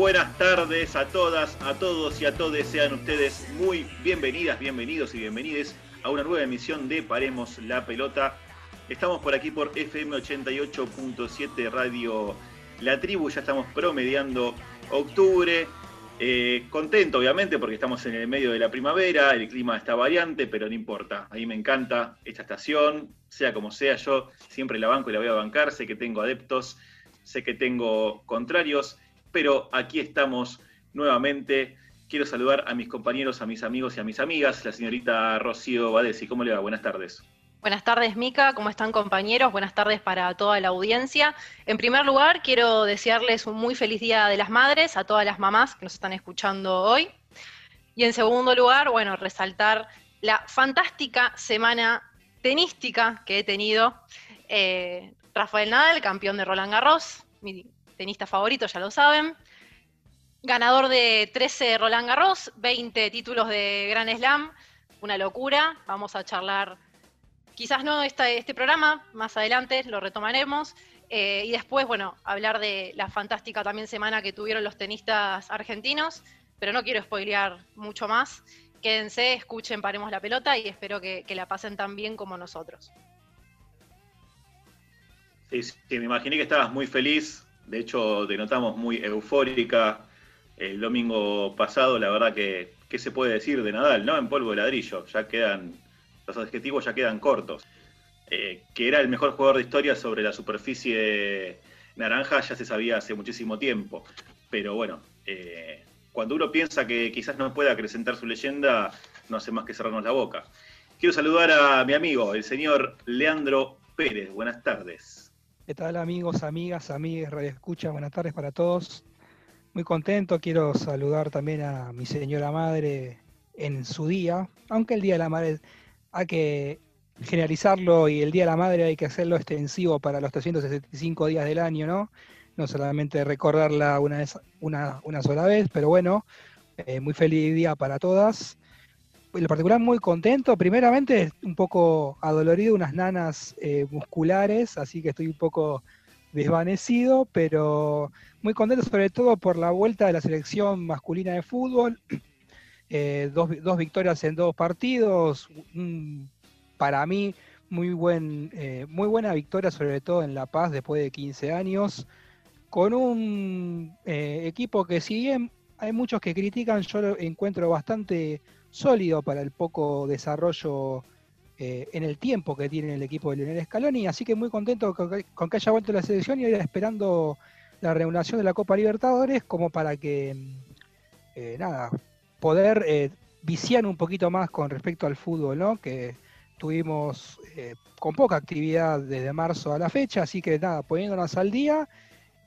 buenas tardes a todas, a todos y a todos. Sean ustedes muy bienvenidas, bienvenidos y bienvenides a una nueva emisión de Paremos la Pelota. Estamos por aquí por FM 88.7 Radio La Tribu, ya estamos promediando octubre. Eh, contento, obviamente, porque estamos en el medio de la primavera, el clima está variante, pero no importa. A mí me encanta esta estación, sea como sea, yo siempre la banco y la voy a bancar. Sé que tengo adeptos, sé que tengo contrarios pero aquí estamos nuevamente. Quiero saludar a mis compañeros, a mis amigos y a mis amigas, la señorita Rocío Badesi. ¿Cómo le va? Buenas tardes. Buenas tardes, Mica. ¿Cómo están, compañeros? Buenas tardes para toda la audiencia. En primer lugar, quiero desearles un muy feliz Día de las Madres a todas las mamás que nos están escuchando hoy. Y en segundo lugar, bueno, resaltar la fantástica semana tenística que he tenido. Eh, Rafael Nadal, campeón de Roland Garros, tenista favorito, ya lo saben. Ganador de 13 Roland Garros, 20 títulos de Grand Slam, una locura. Vamos a charlar, quizás no este, este programa, más adelante lo retomaremos. Eh, y después, bueno, hablar de la fantástica también semana que tuvieron los tenistas argentinos, pero no quiero spoilear mucho más. Quédense, escuchen, paremos la pelota y espero que, que la pasen tan bien como nosotros. Sí, sí, me imaginé que estabas muy feliz de hecho, te notamos muy eufórica el domingo pasado. La verdad que, ¿qué se puede decir de Nadal? ¿No? En polvo de ladrillo. Ya quedan, los adjetivos ya quedan cortos. Eh, que era el mejor jugador de historia sobre la superficie naranja ya se sabía hace muchísimo tiempo. Pero bueno, eh, cuando uno piensa que quizás no pueda acrecentar su leyenda, no hace más que cerrarnos la boca. Quiero saludar a mi amigo, el señor Leandro Pérez. Buenas tardes. ¿Qué tal amigos, amigas, amigas, Radio Escucha? Buenas tardes para todos. Muy contento, quiero saludar también a mi señora madre en su día, aunque el Día de la Madre hay que generalizarlo y el Día de la Madre hay que hacerlo extensivo para los 365 días del año, ¿no? No solamente recordarla una, vez, una, una sola vez, pero bueno, eh, muy feliz día para todas en lo particular muy contento. Primeramente, un poco adolorido, unas nanas eh, musculares, así que estoy un poco desvanecido, pero muy contento sobre todo por la vuelta de la selección masculina de fútbol. Eh, dos, victorias en dos partidos, para mí muy, buen, eh, muy buena victoria, sobre todo en La Paz después de 15 años, con un equipo que si bien hay muchos que critican, yo lo encuentro bastante sólido para el poco desarrollo eh, en el tiempo que tiene el equipo de Lionel Scaloni, así que muy contento con que, haya vuelto la selección y esperando la reunión de la Copa Libertadores como para que, eh, nada, poder eh, viciar un poquito más con respecto al fútbol, ¿no? Que tuvimos con poca actividad desde marzo a la fecha, así que nada, poniéndonos al día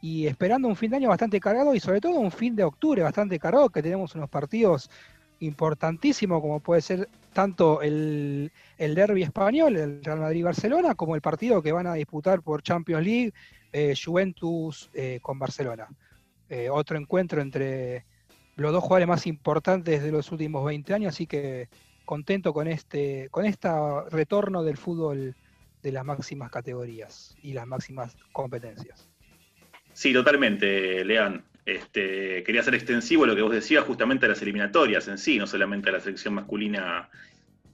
y esperando un fin de año bastante cargado y sobre todo un fin de octubre bastante cargado, que tenemos unos partidos importantísimo como puede ser tanto el, el derby español, el Real Madrid-Barcelona, como el partido que van a disputar por Champions League eh, Juventus eh, con Barcelona. Eh, otro encuentro entre los dos jugadores más importantes de los últimos 20 años, así que contento con este con este retorno del fútbol de las máximas categorías y las máximas competencias. Sí, totalmente, Lean. Este, quería hacer extensivo lo que vos decías justamente a las eliminatorias en sí, no solamente a la selección masculina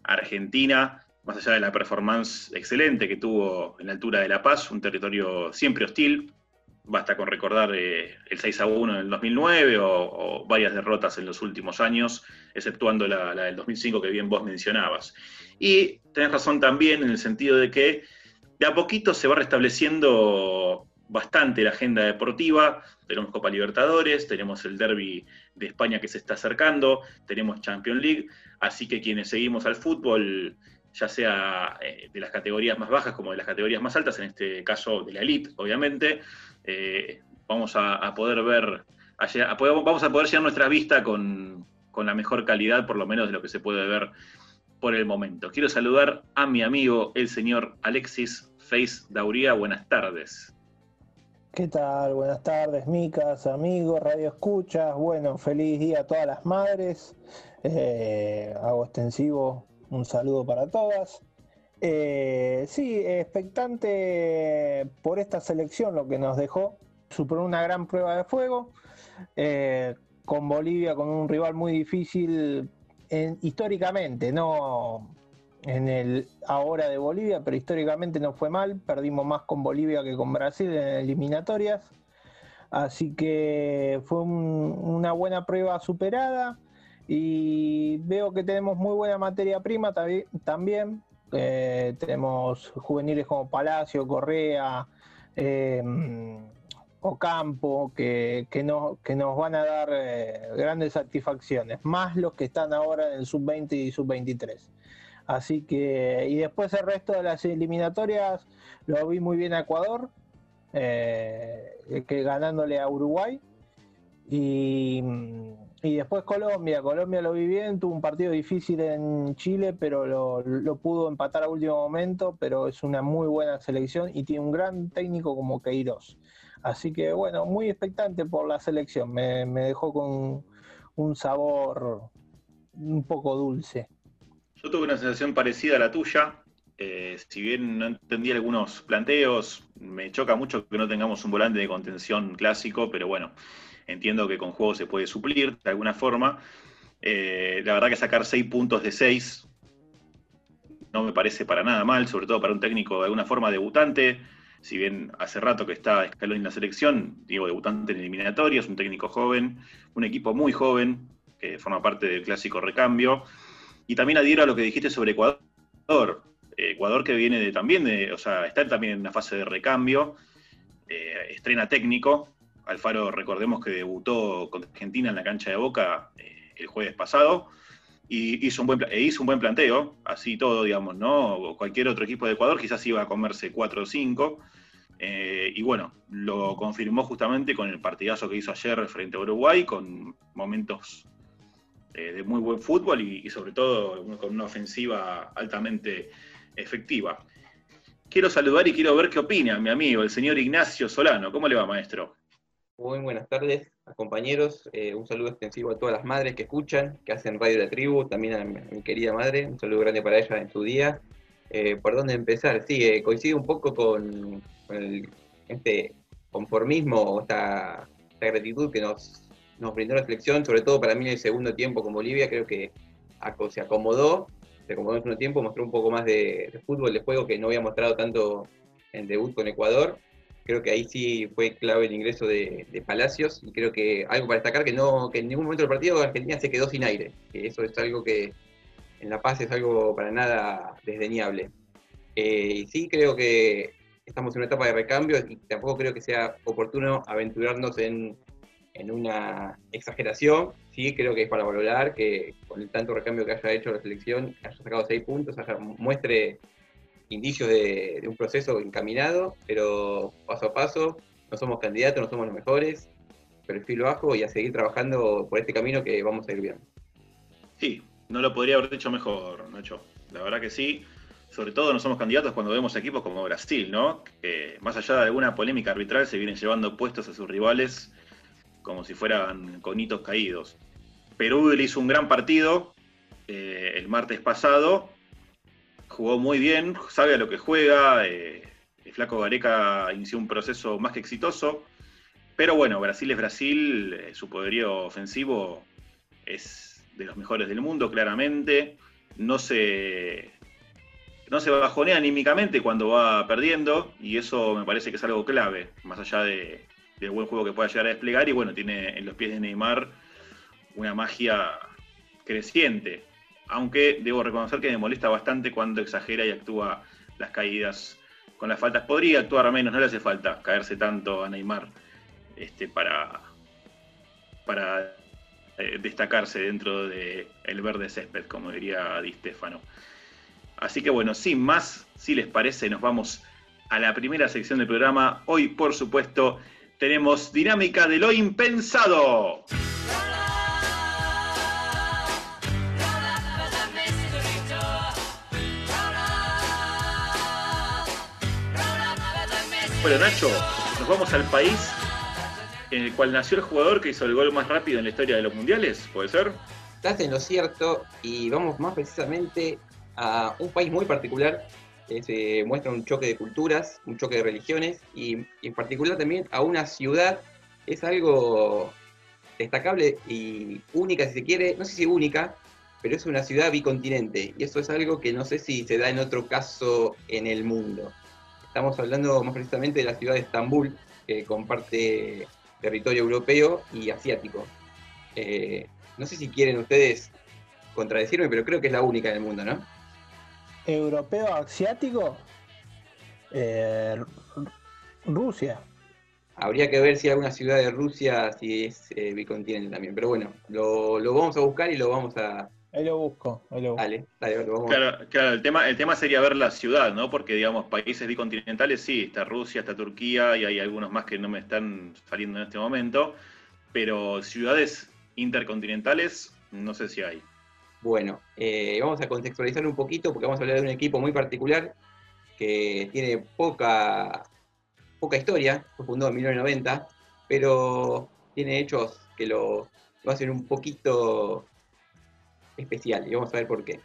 argentina, más allá de la performance excelente que tuvo en la altura de La Paz, un territorio siempre hostil, basta con recordar eh, el 6 a 1 en el 2009 o, varias derrotas en los últimos años, exceptuando la, la, del 2005 que bien vos mencionabas. Y tenés razón también en el sentido de que de a poquito se va restableciendo bastante la agenda deportiva. Tenemos Copa Libertadores, tenemos el Derby de España que se está acercando, tenemos Champions League, así que quienes seguimos al fútbol, ya sea eh, de las categorías más bajas como de las categorías más altas, en este caso de la elite, obviamente, eh, vamos a, poder ver, vamos a poder llenar nuestra vista con, con la mejor calidad, por lo menos de lo que se puede ver por el momento. Quiero saludar a mi amigo, el señor Alexis Face Dauría. Buenas tardes. ¿Qué tal? Buenas tardes, micas, amigos, radio escuchas. Bueno, feliz día a todas las madres. Eh, hago extensivo un saludo para todas. Eh, sí, expectante por esta selección, lo que nos dejó. Superó una gran prueba de fuego. eh, con Bolivia, con un rival muy difícil históricamente, no en el ahora de Bolivia, pero históricamente no fue mal. Perdimos más con Bolivia que con Brasil en eliminatorias. Así que fue una buena prueba superada y veo que tenemos muy buena materia prima también. Eh, tenemos juveniles como Palacio, Correa, eh, Ocampo, que, nos van a dar eh, grandes satisfacciones, más los que están ahora en el sub-20 y sub-23. Así que, y después el resto de las eliminatorias lo vi muy bien a Ecuador, eh, que ganándole a Uruguay. Y, después Colombia, Colombia lo vi bien, tuvo un partido difícil en Chile, pero lo, pudo empatar a último momento, pero es una muy buena selección y tiene un gran técnico como Queiroz. Así que bueno, muy expectante por la selección, me, dejó con un sabor un poco dulce. Yo tuve una sensación parecida a la tuya, eh, si bien no entendí algunos planteos, me choca mucho que no tengamos un volante de contención clásico, pero bueno, entiendo que con juego se puede suplir de alguna forma. Eh, la verdad que sacar seis puntos de seis no me parece para nada mal, sobre todo para un técnico de alguna forma debutante. Si bien hace rato que está escalón en la selección, digo debutante en eliminatorias, un técnico joven, un equipo muy joven que forma parte del clásico recambio. Y también adhiero a lo que dijiste sobre Ecuador. Ecuador que viene también de, o sea, está también en una fase de recambio, eh, estrena técnico. Alfaro, recordemos que debutó contra Argentina en la cancha de Boca eh, el jueves pasado y hizo un, buen, e hizo un buen planteo, así todo, digamos, ¿no? Cualquier otro equipo de Ecuador quizás iba a comerse 4 o 5. Eh, y bueno, lo confirmó justamente con el partidazo que hizo ayer frente a Uruguay, con momentos de muy buen fútbol y, sobre todo con una ofensiva altamente efectiva. Quiero saludar y quiero ver qué opina mi amigo, el señor Ignacio Solano. ¿Cómo le va, maestro? Muy buenas tardes, compañeros. Eh, un saludo extensivo a todas las madres que escuchan, que hacen Radio de la Tribu, también a mi, querida madre. Un saludo grande para ella en su día. Eh, ¿Por dónde empezar? Sí, eh, coincido un poco con, este conformismo o esta, gratitud que nos, nos brindó la selección, sobre todo para mí en el segundo tiempo con Bolivia, creo que se acomodó como en un tiempo, mostró un poco más de, fútbol, de juego, que no había mostrado tanto en debut con Ecuador. Creo que ahí sí fue clave el ingreso de, Palacios y creo que algo para destacar que no que en ningún momento del partido Argentina se quedó sin aire. Eso es algo que en La Paz es algo para nada desdeñable. Eh, y sí creo que estamos en una etapa de recambio y tampoco creo que sea oportuno aventurarnos en en una exageración, sí creo que es para valorar que con el tanto recambio que haya hecho la selección, haya sacado seis puntos, haya, muestre indicios de, un proceso encaminado, pero paso a paso, no somos candidatos, no somos los mejores, perfil bajo y a seguir trabajando por este camino que vamos a ir viendo. Sí, no lo podría haber dicho mejor, Nacho. La verdad que sí. Sobre todo no somos candidatos cuando vemos equipos como Brasil, ¿no? Que más allá de alguna polémica arbitral se vienen llevando puestos a sus rivales como si fueran conitos caídos. Perú le hizo un gran partido eh, el martes pasado, jugó muy bien, sabe a lo que juega, eh, el flaco Gareca inició un proceso más que exitoso, pero bueno, Brasil es Brasil, eh, su poderío ofensivo es de los mejores del mundo, claramente, no se, no se bajonea anímicamente cuando va perdiendo, y eso me parece que es algo clave, más allá de, del buen juego que pueda llegar a desplegar. Y bueno, tiene en los pies de Neymar una magia creciente. Aunque debo reconocer que me molesta bastante cuando exagera y actúa las caídas con las faltas. Podría actuar menos, no le hace falta caerse tanto a Neymar este, para, para eh, destacarse dentro del el verde césped, como diría Di Stefano. Así que bueno, sin más, si les parece, nos vamos a la primera sección del programa. Hoy, por supuesto, tenemos dinámica de lo impensado. Bueno, Nacho, nos vamos al país en el cual nació el jugador que hizo el gol más rápido en la historia de los mundiales, ¿puede ser? Estás en lo cierto y vamos más precisamente a un país muy particular se muestra un choque de culturas, un choque de religiones y, en particular también a una ciudad. Es algo destacable y única, si se quiere, no sé si única, pero es una ciudad bicontinente. Y eso es algo que no sé si se da en otro caso en el mundo. Estamos hablando más precisamente de la ciudad de Estambul, que comparte territorio europeo y asiático. Eh, no sé si quieren ustedes contradecirme, pero creo que es la única en el mundo, ¿no? Europeo asiático. Eh, Rusia. Habría que ver si alguna ciudad de Rusia si es eh, bicontinente también. Pero bueno, lo, vamos a buscar y lo vamos a. Ahí lo busco, ahí lo busco. Dale, dale, lo vamos claro, claro, el tema, el tema sería ver la ciudad, ¿no? Porque, digamos, países bicontinentales sí, está Rusia, está Turquía y hay algunos más que no me están saliendo en este momento. Pero ciudades intercontinentales, no sé si hay. Bueno, eh, vamos a contextualizar un poquito porque vamos a hablar de un equipo muy particular que tiene poca, poca historia, fue fundado en 1990, pero tiene hechos que lo, hacen un poquito especial y vamos a ver por qué.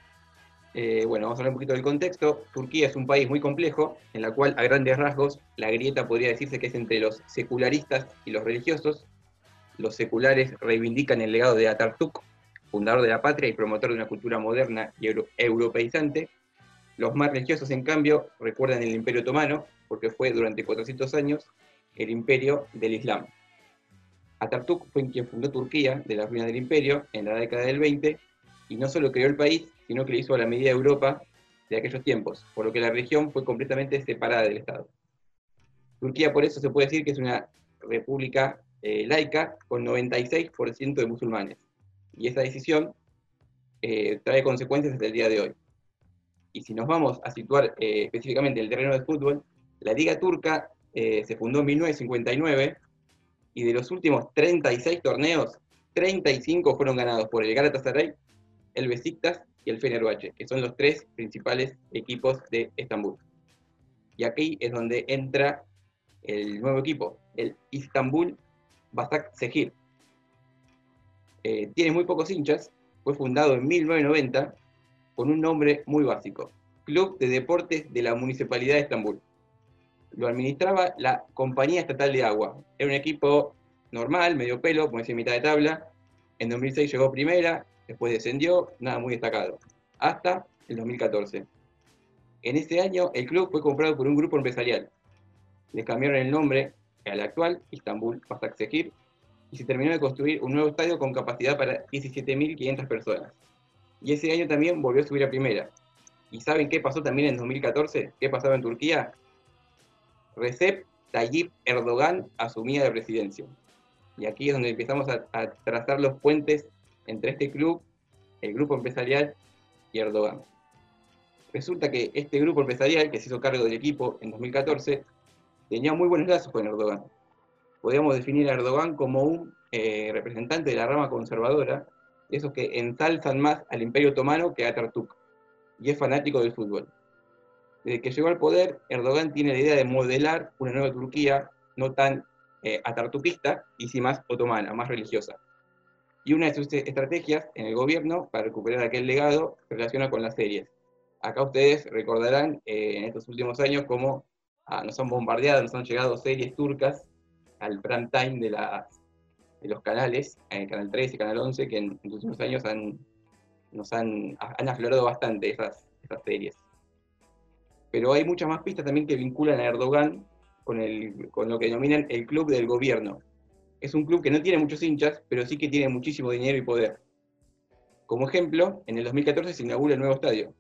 Eh, bueno, vamos a hablar un poquito del contexto. Turquía es un país muy complejo, en la cual a grandes rasgos la grieta podría decirse que es entre los secularistas y los religiosos. Los seculares reivindican el legado de Atatürk, fundador de la patria y promotor de una cultura moderna y europeizante. Los más religiosos, en cambio, recuerdan el Imperio Otomano, porque fue durante 400 años el imperio del Islam. Atatürk fue quien fundó Turquía de las ruinas del imperio en la década del 20 y no solo creó el país, sino que le hizo a la medida de Europa de aquellos tiempos, por lo que la región fue completamente separada del Estado. Turquía por eso se puede decir que es una república eh, laica con 96% de musulmanes y esa decisión eh, trae consecuencias hasta el día de hoy. Y si nos vamos a situar eh, específicamente en el terreno del fútbol, la Liga Turca eh, se fundó en 1959 y de los últimos 36 torneos, 35 fueron ganados por el Galatasaray, el Besiktas y el Fenerbahce, que son los tres principales equipos de Estambul. Y aquí es donde entra el nuevo equipo, el Istanbul Basak Sehir, eh, tiene muy pocos hinchas, fue fundado en 1990 con un nombre muy básico, Club de Deportes de la Municipalidad de Estambul. Lo administraba la Compañía Estatal de Agua. Era un equipo normal, medio pelo, como decía, mitad de tabla. En 2006 llegó primera, después descendió, nada muy destacado. Hasta el 2014. En ese año el club fue comprado por un grupo empresarial. Le cambiaron el nombre al actual, Istanbul Basaksehir, y se terminó de construir un nuevo estadio con capacidad para 17.500 personas. Y ese año también volvió a subir a primera. ¿Y saben qué pasó también en 2014? ¿Qué pasaba en Turquía? Recep Tayyip Erdogan asumía la presidencia. Y aquí es donde empezamos a, trazar los puentes entre este club, el grupo empresarial y Erdogan. Resulta que este grupo empresarial, que se hizo cargo del equipo en 2014, tenía muy buenos lazos con Erdogan podríamos definir a Erdogan como un eh, representante de la rama conservadora, esos que ensalzan más al Imperio Otomano que a Atatürk, y es fanático del fútbol. Desde que llegó al poder, Erdogan tiene la idea de modelar una nueva Turquía no tan eh, y sí más otomana, más religiosa. Y una de sus estrategias en el gobierno para recuperar aquel legado se relaciona con las series. Acá ustedes recordarán eh, en estos últimos años cómo ah, nos han bombardeado, nos han llegado series turcas al prime time de, los canales, en el Canal 13 y Canal 11, que en, los últimos años han, nos han, han aflorado bastante esas, series. Pero hay muchas más pistas también que vinculan a Erdogan con, lo que denominan el club del gobierno. Es un club que no tiene muchos hinchas, pero sí que tiene muchísimo dinero y poder. Como ejemplo, en el 2014 se inaugura el nuevo estadio.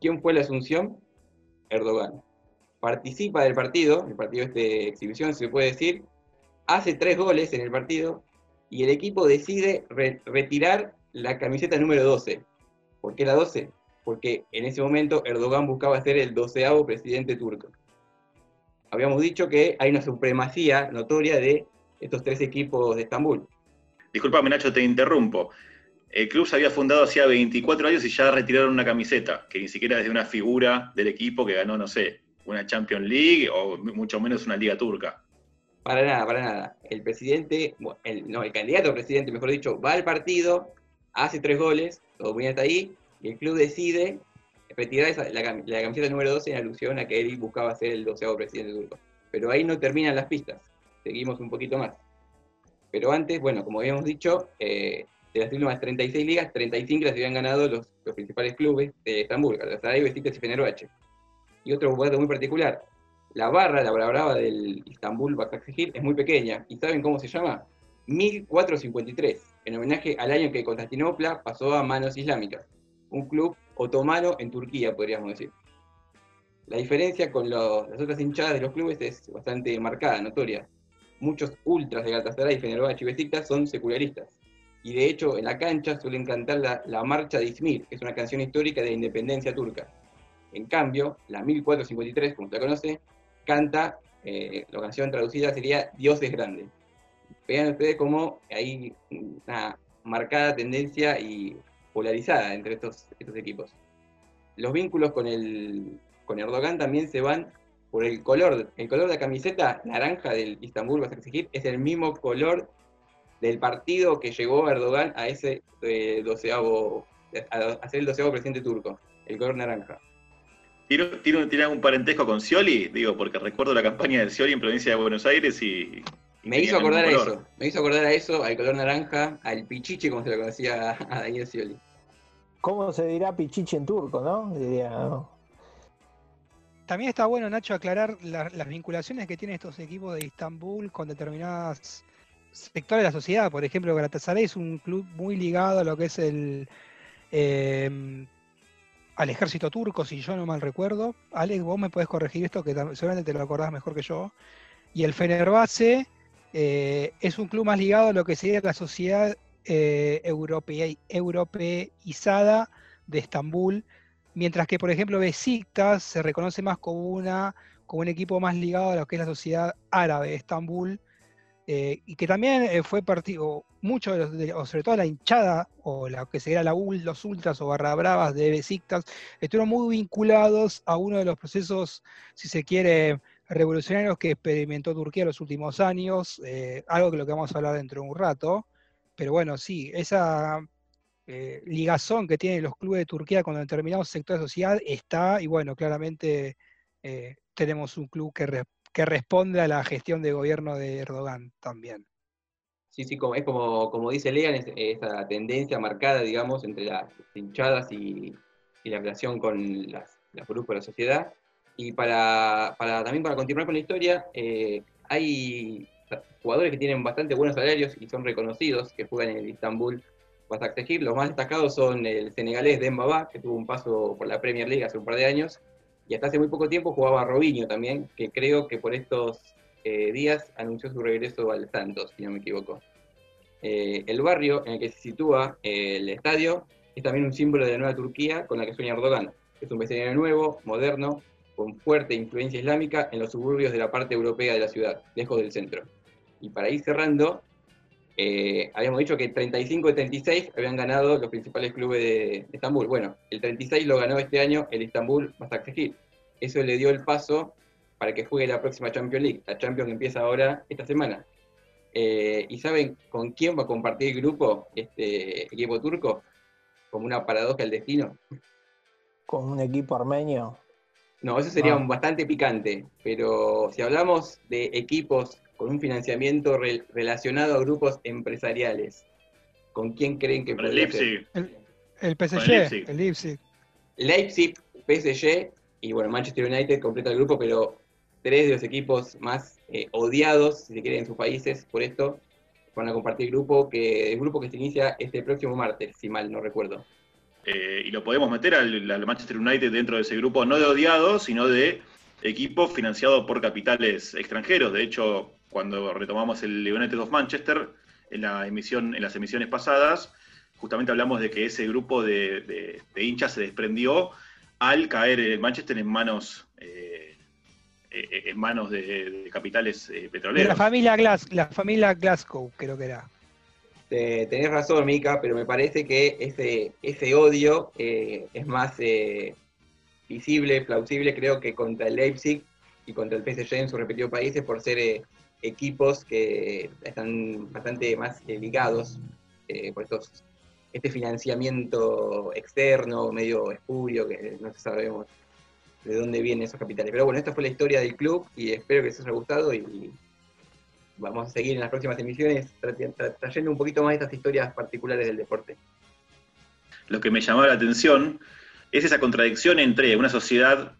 ¿Quién fue la asunción? Erdogan. Participa del partido, el partido de exhibición, se puede decir, hace tres goles en el partido y el equipo decide retirar la camiseta número 12. ¿Por qué la 12? Porque en ese momento Erdogan buscaba ser el doceavo presidente turco. Habíamos dicho que hay una supremacía notoria de estos tres equipos de Estambul. Disculpame, Nacho, te interrumpo. El club se había fundado hacía 24 años y ya retiraron una camiseta, que ni siquiera es de una figura del equipo que ganó, no sé, una Champions League o mucho menos una Liga Turca. Para nada, para nada. El presidente, el, no, el candidato a presidente, mejor dicho, va al partido, hace tres goles, todo bien hasta ahí, y el club decide retirar la, camiseta número 12 en alusión a que él buscaba ser el doceavo presidente turco. Pero ahí no terminan las pistas, seguimos un poquito más. Pero antes, bueno, como habíamos dicho, eh, de las últimas 36 ligas, 35 las habían ganado los, los principales clubes de Estambul, Galatasaray, Besiktas y Fenerbahce. Y otro dato muy particular, la barra, la brava del Istanbul Basaksehir es muy pequeña. ¿Y saben cómo se llama? 1453, en homenaje al año que Constantinopla pasó a manos islámicas. Un club otomano en Turquía, podríamos decir. La diferencia con las otras hinchadas de los clubes es bastante marcada, notoria. Muchos ultras de Galatasaray, Fenerbahce y Besiktas son secularistas. Y de hecho, en la cancha suelen cantar la, la Marcha de Izmir, que es una canción histórica de la independencia turca. En cambio, la 1453, como usted conoce, canta, eh, la canción traducida sería Dios es grande. Vean ustedes cómo hay una marcada tendencia y polarizada entre estos, estos equipos. Los vínculos con, el, con Erdogan también se van por el color. El color de la camiseta naranja del Istanbul, exigir, es el mismo color del partido que llegó Erdogan a ese eh, doceavo, a ser el doceavo presidente turco, el color naranja. ¿Tiene, algún parentesco con Scioli? Digo, porque recuerdo la campaña de Scioli en provincia de Buenos Aires y. me hizo acordar a eso, me hizo acordar a eso, al color naranja, al pichiche, como se lo conocía a Daniel Scioli. ¿Cómo se dirá pichiche en turco, no? También está bueno, Nacho, aclarar las vinculaciones que tienen estos equipos de Istambul con determinadas sectores de la sociedad. Por ejemplo, Galatasaray es un club muy ligado a lo que es el eh, al ejército turco, si yo no mal recuerdo. Alex, vos me podés corregir esto, que seguramente te lo acordás mejor que yo. Y el Fenerbahce eh, es un club más ligado a lo que sería la sociedad eh, europeizada de Estambul, mientras que, por ejemplo, Besiktas se reconoce más como, una, como un equipo más ligado a lo que es la sociedad árabe de Estambul, eh, y que también eh, fue partido, mucho, o sobre todo la hinchada, o la que sería la, los ultras o barra bravas de Besiktas, estuvieron muy vinculados a uno de los procesos, si se quiere, revolucionarios que experimentó Turquía en los últimos años, eh, algo que lo que vamos a hablar dentro de un rato, pero bueno, sí, esa ligazón que tienen los clubes de Turquía con determinados sectores de sociedad está, y bueno, claramente tenemos un club que que responde a la gestión de gobierno de Erdogan también. Sí, sí, es como, como dice Lean, esa tendencia marcada, digamos, entre las hinchadas y, la relación con las, grupos de la sociedad. Y para, también para continuar con la historia, eh, hay jugadores que tienen bastante buenos salarios y son reconocidos, que juegan en el Istanbul Basaksehir. Los más destacados son el senegalés Demba que tuvo un paso por la Premier League hace un par de años, y hasta hace muy poco tiempo jugaba Robinho también, que creo que por estos eh, días anunció su regreso al Santos, si no me equivoco. Eh, el barrio en el que se sitúa eh, el estadio es también un símbolo de la nueva Turquía con la que sueña Erdogan. Es un vecindario nuevo, moderno, con fuerte influencia islámica en los suburbios de la parte europea de la ciudad, lejos del centro. Y para ir cerrando, habíamos dicho que 35 de 36 habían ganado los principales clubes de, Estambul. Bueno, el 36 lo ganó este año el Estambul Basaksehir eso le dio el paso para que juegue la próxima Champions League, la Champions que empieza ahora esta semana. Eh, ¿Y saben con quién va a compartir el grupo este equipo turco? Como una paradoja del destino. ¿Con un equipo armenio? No, eso sería ah. bastante picante, pero si hablamos de equipos con un financiamiento relacionado a grupos empresariales, ¿con quién creen que puede Leipzig. El, el PSG, el Leipzig. Leipzig, PSG y bueno, Manchester United completa el grupo, pero tres de los equipos más eh, odiados, si se quiere, en sus países por esto, van a compartir grupo, que el grupo que se inicia este próximo martes, si mal no recuerdo. Eh, y lo podemos meter al, Manchester United dentro de ese grupo, no de odiados, sino de equipos financiados por capitales extranjeros. De hecho, cuando retomamos el United of Manchester, en, la emisión, en las emisiones pasadas, justamente hablamos de que ese grupo de hinchas se desprendió al caer el Manchester en manos eh, eh, en manos de, capitales eh, petroleros. la familia, Glas la familia Glasgow, creo que era. tenés razón, Mica, pero me parece que ese, ese odio es más visible, plausible, creo que contra el Leipzig y contra el PSG en sus respectivos países por ser equipos que están bastante más ligados por estos este financiamiento externo, medio espurio, que no sabemos de dónde vienen esos capitales. Pero bueno, esta fue la historia del club y espero que les haya gustado y, vamos a seguir en las próximas emisiones trayendo un poquito más de estas historias particulares del deporte. Lo que me llamó la atención es esa contradicción entre una sociedad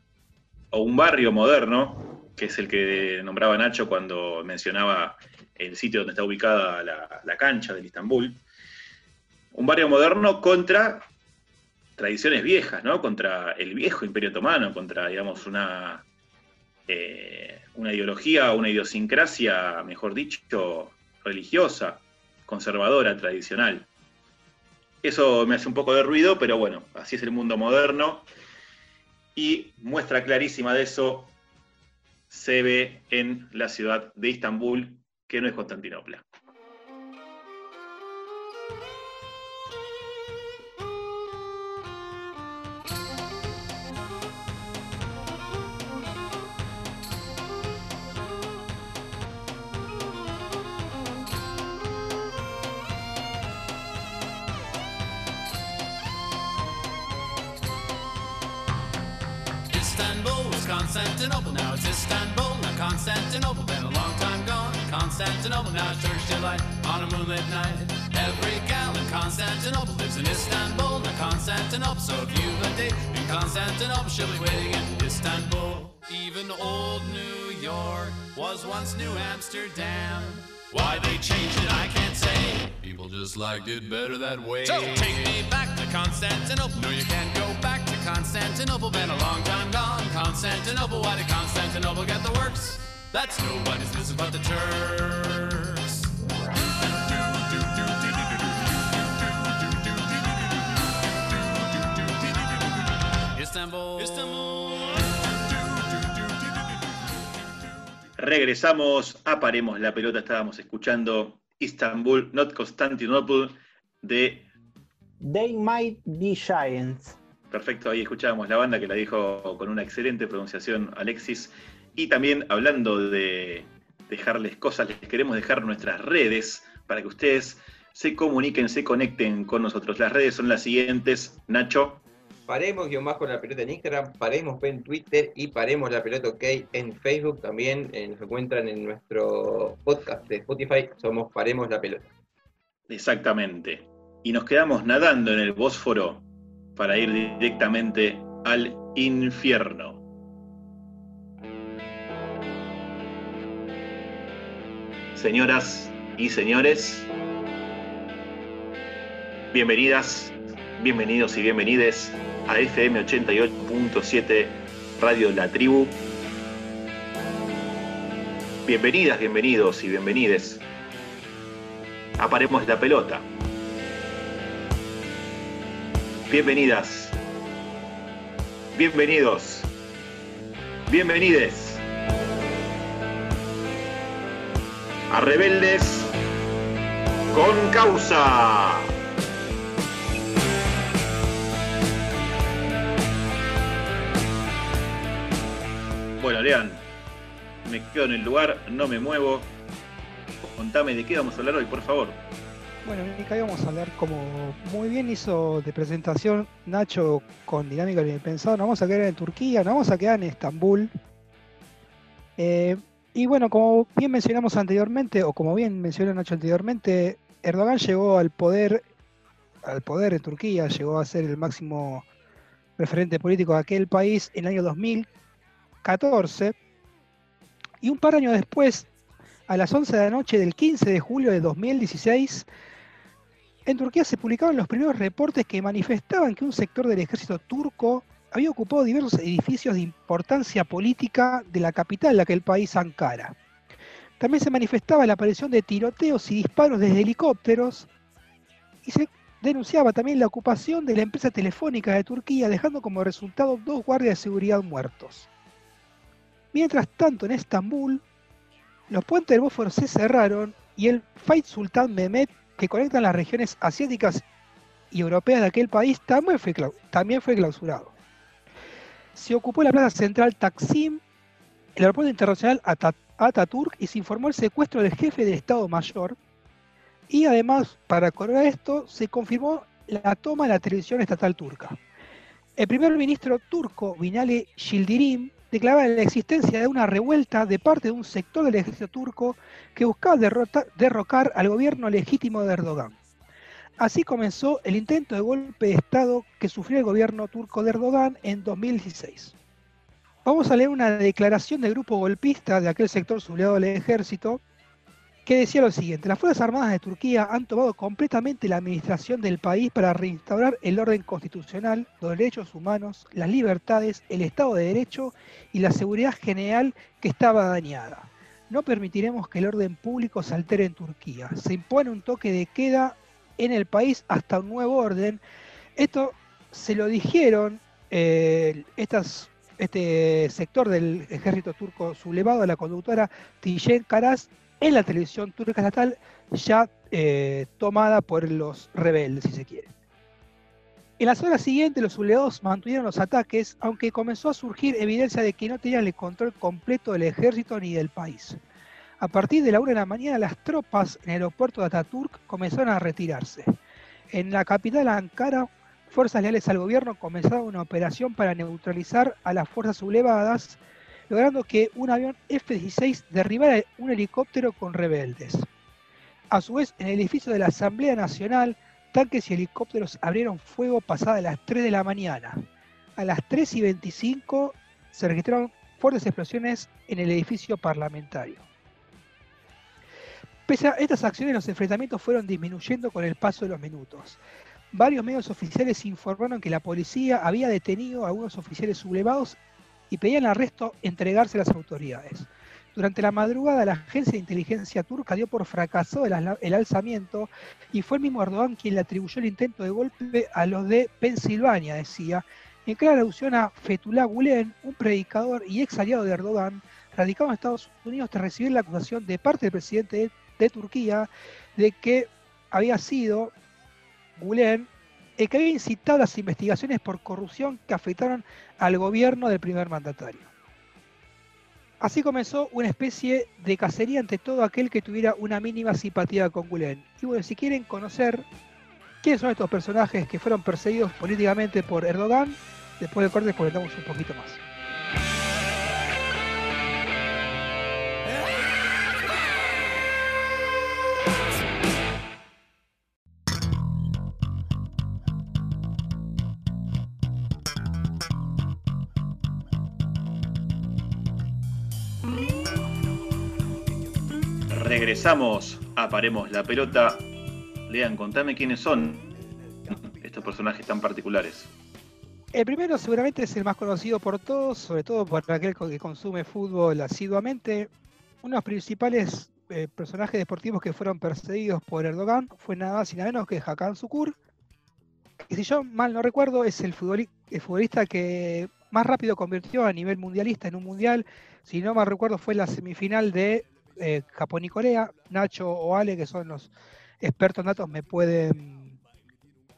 o un barrio moderno, que es el que nombraba Nacho cuando mencionaba el sitio donde está ubicada la, cancha del Istambul, un barrio moderno contra tradiciones viejas, ¿no? Contra el viejo imperio otomano, contra, digamos, una, eh, una ideología, una idiosincrasia, mejor dicho, religiosa, conservadora, tradicional. Eso me hace un poco de ruido, pero bueno, así es el mundo moderno. Y muestra clarísima de eso se ve en la ciudad de Istambul, que no es Constantinopla. It's Istanbul, now Constantinople, been a long time gone. Constantinople, now it's church delight on a moonlit night. Every gal in Constantinople lives in Istanbul, now Constantinople. So if you've a date in Constantinople, she'll be waiting in Istanbul. Even old New York was once New Amsterdam. Why they changed it, I can't say. People just liked it better that way. So take me back to Constantinople. No, you can't go Constantinople. Been a long time gone. Constantinople, why did Constantinople get the works? That's nobody's business but the Turks. Istanbul. Istanbul. Regresamos a Paremos la Pelota. Estábamos escuchando Istanbul, not Constantinople, de. They Might Be Giants. Perfecto, ahí escuchábamos la banda que la dijo con una excelente pronunciación Alexis. Y también hablando de dejarles cosas, les queremos dejar nuestras redes para que ustedes se comuniquen, se conecten con nosotros. Las redes son las siguientes. Nacho. Paremos guion bajo la pelota en Instagram, paremos en Twitter y paremos la pelota OK en Facebook. También eh, nos encuentran en nuestro podcast de Spotify, somos Paremos la pelota. Exactamente. Y nos quedamos nadando en el Bósforo para ir directamente al infierno. Señoras y señores, bienvenidas, bienvenidos y bienvenides a FM 88.7 Radio La Tribu. Bienvenidas, bienvenidos y bienvenides. Aparemos la pelota. Bienvenidas. Bienvenidos. Bienvenides. A Rebeldes con causa. Bueno, Lean, me quedo en el lugar, no me muevo. Contame de qué vamos a hablar hoy, por favor. Bueno, Mica, vamos a hablar como muy bien hizo de presentación Nacho con Dinámica Bien Pensado. Nos vamos a quedar en Turquía, nos vamos a quedar en Estambul. Eh, y bueno, como bien mencionamos anteriormente, o como bien mencionó Nacho anteriormente, Erdogan llegó al poder, al poder en Turquía, llegó a ser el máximo referente político de aquel país en el año 2014. Y un par de años después, a las 11 de la noche del 15 de julio de 2016, en Turquía se publicaron los primeros reportes que manifestaban que un sector del ejército turco había ocupado diversos edificios de importancia política de la capital de aquel país, Ankara. También se manifestaba la aparición de tiroteos y disparos desde helicópteros y se denunciaba también la ocupación de la empresa telefónica de Turquía, dejando como resultado dos guardias de seguridad muertos. Mientras tanto, en Estambul, los puentes del Bósforo se cerraron y el Fait Sultan Mehmet que conectan las regiones asiáticas y europeas de aquel país también fue, clausurado. Se ocupó la plaza central Taksim, el aeropuerto internacional Ataturk y se informó el secuestro del jefe del Estado Mayor. Y además, para coronar esto, se confirmó la toma de la televisión estatal turca. El primer ministro turco, Binali Yildirim, declaraba la existencia de una revuelta de parte de un sector del ejército turco que buscaba derrocar al gobierno legítimo de Erdogan. Así comenzó el intento de golpe de Estado que sufrió el gobierno turco de Erdogan en 2016. Vamos a leer una declaración del grupo golpista de aquel sector sublevado del ejército que decía lo siguiente, las Fuerzas Armadas de Turquía han tomado completamente la administración del país para reinstaurar el orden constitucional, los derechos humanos, las libertades, el Estado de Derecho y la seguridad general que estaba dañada. No permitiremos que el orden público se altere en Turquía. Se impone un toque de queda en el país hasta un nuevo orden. Esto se lo dijeron eh, este sector del ejército turco sublevado, la conductora Tijen Karas, en la televisión turca estatal, ya eh, tomada por los rebeldes, si se quiere. En las horas siguientes, los sublevados mantuvieron los ataques, aunque comenzó a surgir evidencia de que no tenían el control completo del ejército ni del país. A partir de la una de la mañana, las tropas en el aeropuerto de Ataturk comenzaron a retirarse. En la capital Ankara, fuerzas leales al gobierno comenzaron una operación para neutralizar a las fuerzas sublevadas, logrando que un avión F-16 derribara un helicóptero con rebeldes. A su vez, en el edificio de la Asamblea Nacional, tanques y helicópteros abrieron fuego pasadas las 3 de la mañana. A las 3 y 25 se registraron fuertes explosiones en el edificio parlamentario. Pese a estas acciones, los enfrentamientos fueron disminuyendo con el paso de los minutos. Varios medios oficiales informaron que la policía había detenido a algunos oficiales sublevados y pedían al resto entregarse a las autoridades. Durante la madrugada, la agencia de inteligencia turca dio por ala- el alzamiento y fue el mismo Erdogan quien le atribuyó el intento de golpe a los de Pensilvania, decía, en clara alusión a Fethullah Gulen, un predicador y ex aliado de Erdogan, radicado en Estados Unidos tras recibir la acusación de parte del presidente de, de Turquía de que había sido Gulen el que había incitado las investigaciones por corrupción que afectaron al gobierno del primer mandatario. Así comenzó una especie de cacería ante todo aquel que tuviera una mínima simpatía con Gulen. Y bueno, si quieren conocer quiénes son estos personajes que fueron perseguidos políticamente por Erdogan, después del corte comentamos un poquito más. Regresamos a Paremos la Pelota. Lean, contame quiénes son estos personajes tan particulares. El primero seguramente es el más conocido por todos, sobre todo por aquel que consume fútbol asiduamente. Uno de los principales eh, personajes deportivos que fueron perseguidos por Erdogan fue nada más y nada menos que Hakan Sukur, que si yo mal no recuerdo es el, futboli- el futbolista que más rápido convirtió a nivel mundialista en un mundial. Si no mal recuerdo fue la semifinal de eh, Japón y Corea. Nacho o Ale, que son los expertos en datos, me pueden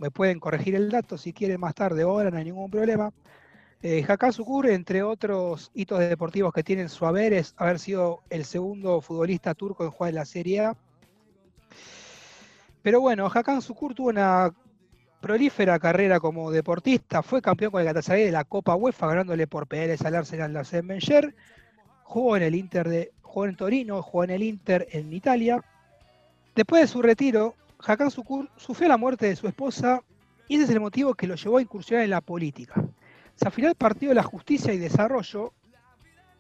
me pueden corregir el dato si quieren más tarde ahora, no hay ningún problema. Eh, Hakan Sukur, entre otros hitos deportivos que tienen su haber, es haber sido el segundo futbolista turco en jugar en la Serie A. Pero bueno, Hakan Sukur tuvo una prolífera carrera como deportista, fue campeón con el Galatasaray de la Copa UEFA, ganándole por penales al Arsenal de Arsène Wenger. Jugó en el Inter de, jugó en Torino, jugó en el Inter en Italia. Después de su retiro, Hakan Sukur sufrió la muerte de su esposa y ese es el motivo que lo llevó a incursionar en la política. Se afilió al Partido de la Justicia y Desarrollo,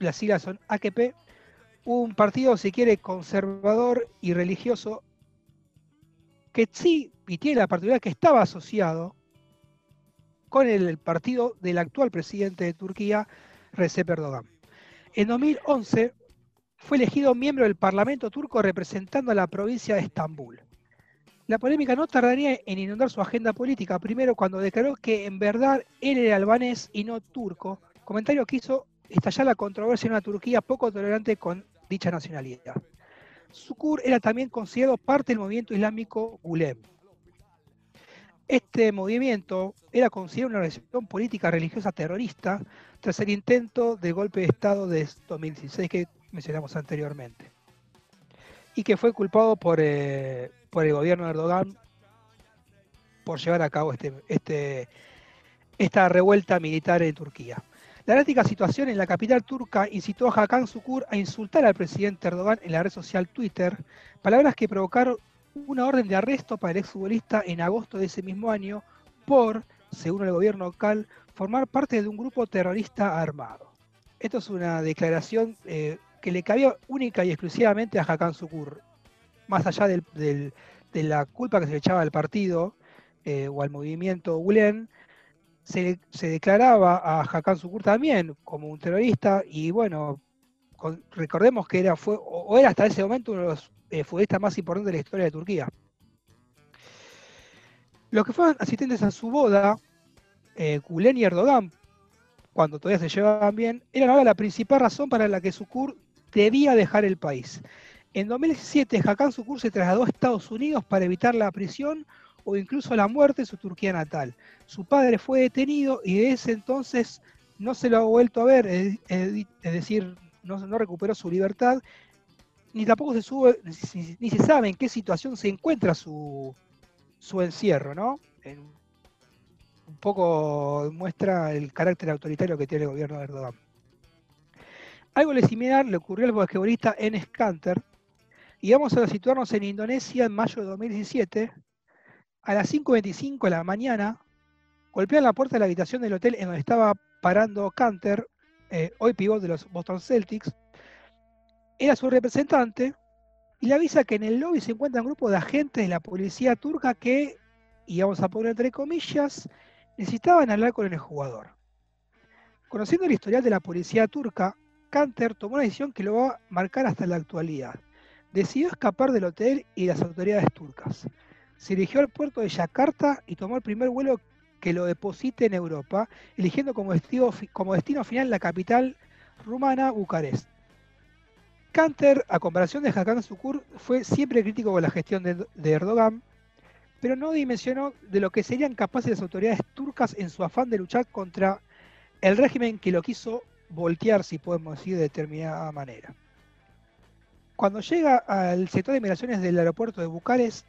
las siglas son AKP, un partido, si quiere, conservador y religioso, que sí, y tiene la particularidad que estaba asociado con el partido del actual presidente de Turquía, Recep Erdogan. En 2011 fue elegido miembro del Parlamento turco representando a la provincia de Estambul. La polémica no tardaría en inundar su agenda política, primero cuando declaró que en verdad él era albanés y no turco, comentario que hizo estallar la controversia en una Turquía poco tolerante con dicha nacionalidad. Sukur era también considerado parte del movimiento islámico Gulen. Este movimiento era considerado una organización política religiosa terrorista tras el intento de golpe de Estado de 2016 que mencionamos anteriormente y que fue culpado por, eh, por el gobierno de Erdogan por llevar a cabo este, este, esta revuelta militar en Turquía. La dramática situación en la capital turca incitó a Hakan Sukur a insultar al presidente Erdogan en la red social Twitter, palabras que provocaron una orden de arresto para el exfutbolista en agosto de ese mismo año por, según el gobierno local, formar parte de un grupo terrorista armado. Esto es una declaración eh, que le cabía única y exclusivamente a Hakan Sukur, más allá del- de la culpa que se le echaba al partido eh, o al movimiento Gulen, se, declaraba a Hakan Sukur también como un terrorista y bueno, recordemos que era, fue, o era hasta ese momento uno de los eh, más importantes de la historia de Turquía. Los que fueron asistentes a su boda, eh, Gulen y Erdogan, cuando todavía se llevaban bien, eran ahora la principal razón para la que Sukur debía dejar el país. En 2017, Hakan Sukur se trasladó a Estados Unidos para evitar la prisión o incluso la muerte en su Turquía natal. Su padre fue detenido y de ese entonces no se lo ha vuelto a ver, es, decir, no, recuperó su libertad, ni tampoco se, sube, ni, se- sabe en qué situación se encuentra su, encierro, ¿no? Un poco muestra el carácter autoritario que tiene el gobierno de Erdogan. Algo similar le ocurrió al basquetbolista Enes Kanter, y vamos a situarnos en Indonesia en mayo de 2017, a las 5.25 de la mañana, golpean la puerta de la habitación del hotel en donde estaba parando Canter, eh, hoy pivot de los Boston Celtics, era su representante y le avisa que en el lobby se encuentra un grupo de agentes de la policía turca que, y vamos a poner entre comillas, necesitaban hablar con el jugador. Conociendo el historial de la policía turca, Canter tomó una decisión que lo va a marcar hasta la actualidad. Decidió escapar del hotel y las autoridades turcas. Se dirigió al puerto de Yakarta y tomó el primer vuelo que lo deposite en Europa, eligiendo como destino, como destino final la capital rumana, Bucarest. Kanter, a comparación de Hakan Sukur, fue siempre crítico con la gestión de, de Erdogan, pero no dimensionó de lo que serían capaces las autoridades turcas en su afán de luchar contra el régimen que lo quiso voltear, si podemos decir de determinada manera. Cuando llega al sector de migraciones del aeropuerto de Bucarest,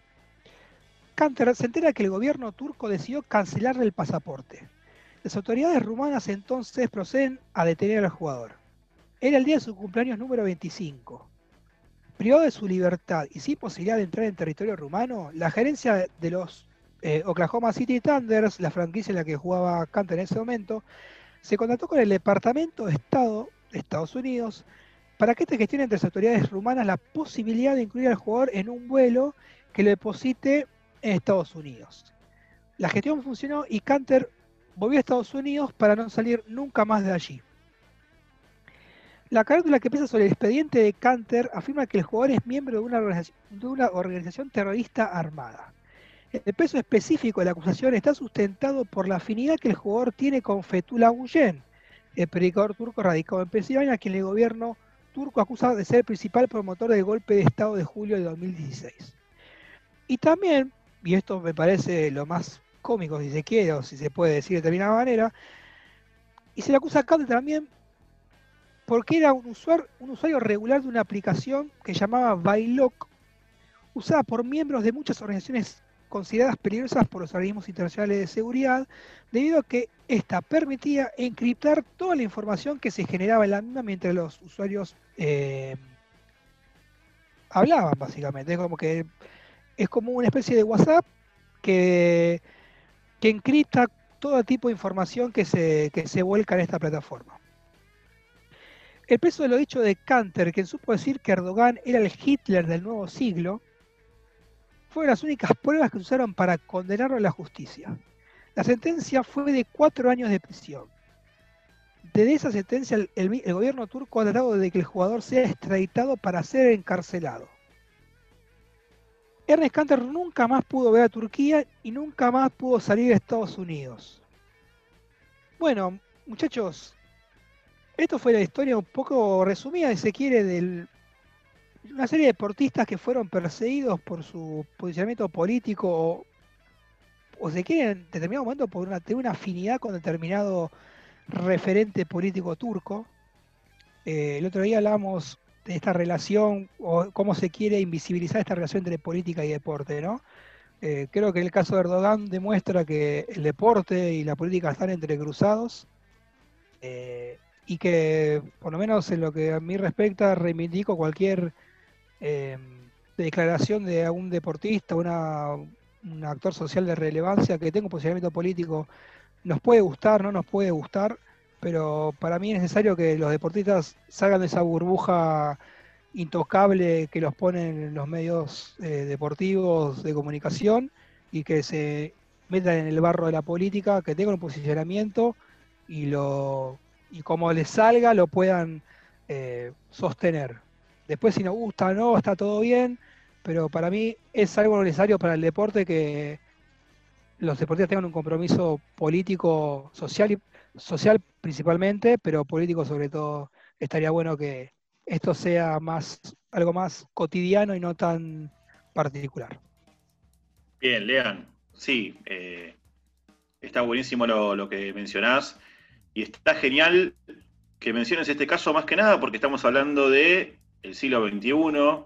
Kanter se entera que el gobierno turco decidió cancelarle el pasaporte. Las autoridades rumanas entonces proceden a detener al jugador. Era el día de su cumpleaños número 25. Privado de su libertad y sin posibilidad de entrar en territorio rumano, la gerencia de los eh, Oklahoma City Thunders, la franquicia en la que jugaba Kanter en ese momento, se contactó con el Departamento de Estado de Estados Unidos para que este gestione entre las autoridades rumanas la posibilidad de incluir al jugador en un vuelo que lo deposite en Estados Unidos. La gestión funcionó y Canter volvió a Estados Unidos para no salir nunca más de allí. La carátula que pesa sobre el expediente de Canter afirma que el jugador es miembro de una organización, de una organización terrorista armada. El peso específico de la acusación está sustentado por la afinidad que el jugador tiene con Fethullah Gulen, el predicador turco radicado en Pensilvania, quien el gobierno turco acusa de ser el principal promotor del golpe de Estado de julio de 2016. Y también, y esto me parece lo más cómico si se quiere, o si se puede decir de determinada manera, y se le acusa a también porque era un usuario, un usuario regular de una aplicación que llamaba Bailoc, usada por miembros de muchas organizaciones consideradas peligrosas por los organismos internacionales de seguridad, debido a que esta permitía encriptar toda la información que se generaba en la misma mientras los usuarios eh, hablaban, básicamente. Es como que es como una especie de WhatsApp que, que encripta todo tipo de información que se, que se vuelca en esta plataforma. El peso de lo dicho de Kanter, quien supo decir que Erdogan era el Hitler del nuevo siglo, fueron las únicas pruebas que usaron para condenarlo a la justicia. La sentencia fue de cuatro años de prisión. Desde esa sentencia, el, gobierno turco ha tratado de que el jugador sea extraditado para ser encarcelado. Ernest Kanter nunca más pudo ver a Turquía y nunca más pudo salir a Estados Unidos. Bueno, muchachos, esto fue la historia un poco resumida, si se quiere, de una serie de deportistas que fueron perseguidos por su posicionamiento político o, se quiere en determinado momento por una, tener una afinidad con determinado referente político turco. Eh, el otro día hablábamos de esta relación o cómo se quiere invisibilizar esta relación entre política y deporte, ¿no? Eh, creo que el caso de Erdogan demuestra que el deporte y la política están entrecruzados eh, y que, por lo menos en lo que a mí respecta, reivindico cualquier eh, declaración de algún deportista, una, un actor social de relevancia que tenga un posicionamiento político. Nos puede gustar, no nos puede gustar, pero para mí es necesario que los deportistas salgan de esa burbuja intocable que los ponen en los medios eh, deportivos de comunicación y que se metan en el barro de la política, que tengan un posicionamiento y lo y como les salga lo puedan eh, sostener. Después si nos gusta o no, está todo bien, pero para mí es algo necesario para el deporte que los deportistas tengan un compromiso político, social, y, social principalmente, pero político sobre todo. Estaría bueno que esto sea más algo más cotidiano y no tan particular. Bien, Lean, sí, eh, está buenísimo lo, lo, que mencionás y está genial que menciones este caso más que nada porque estamos hablando de el siglo XXI,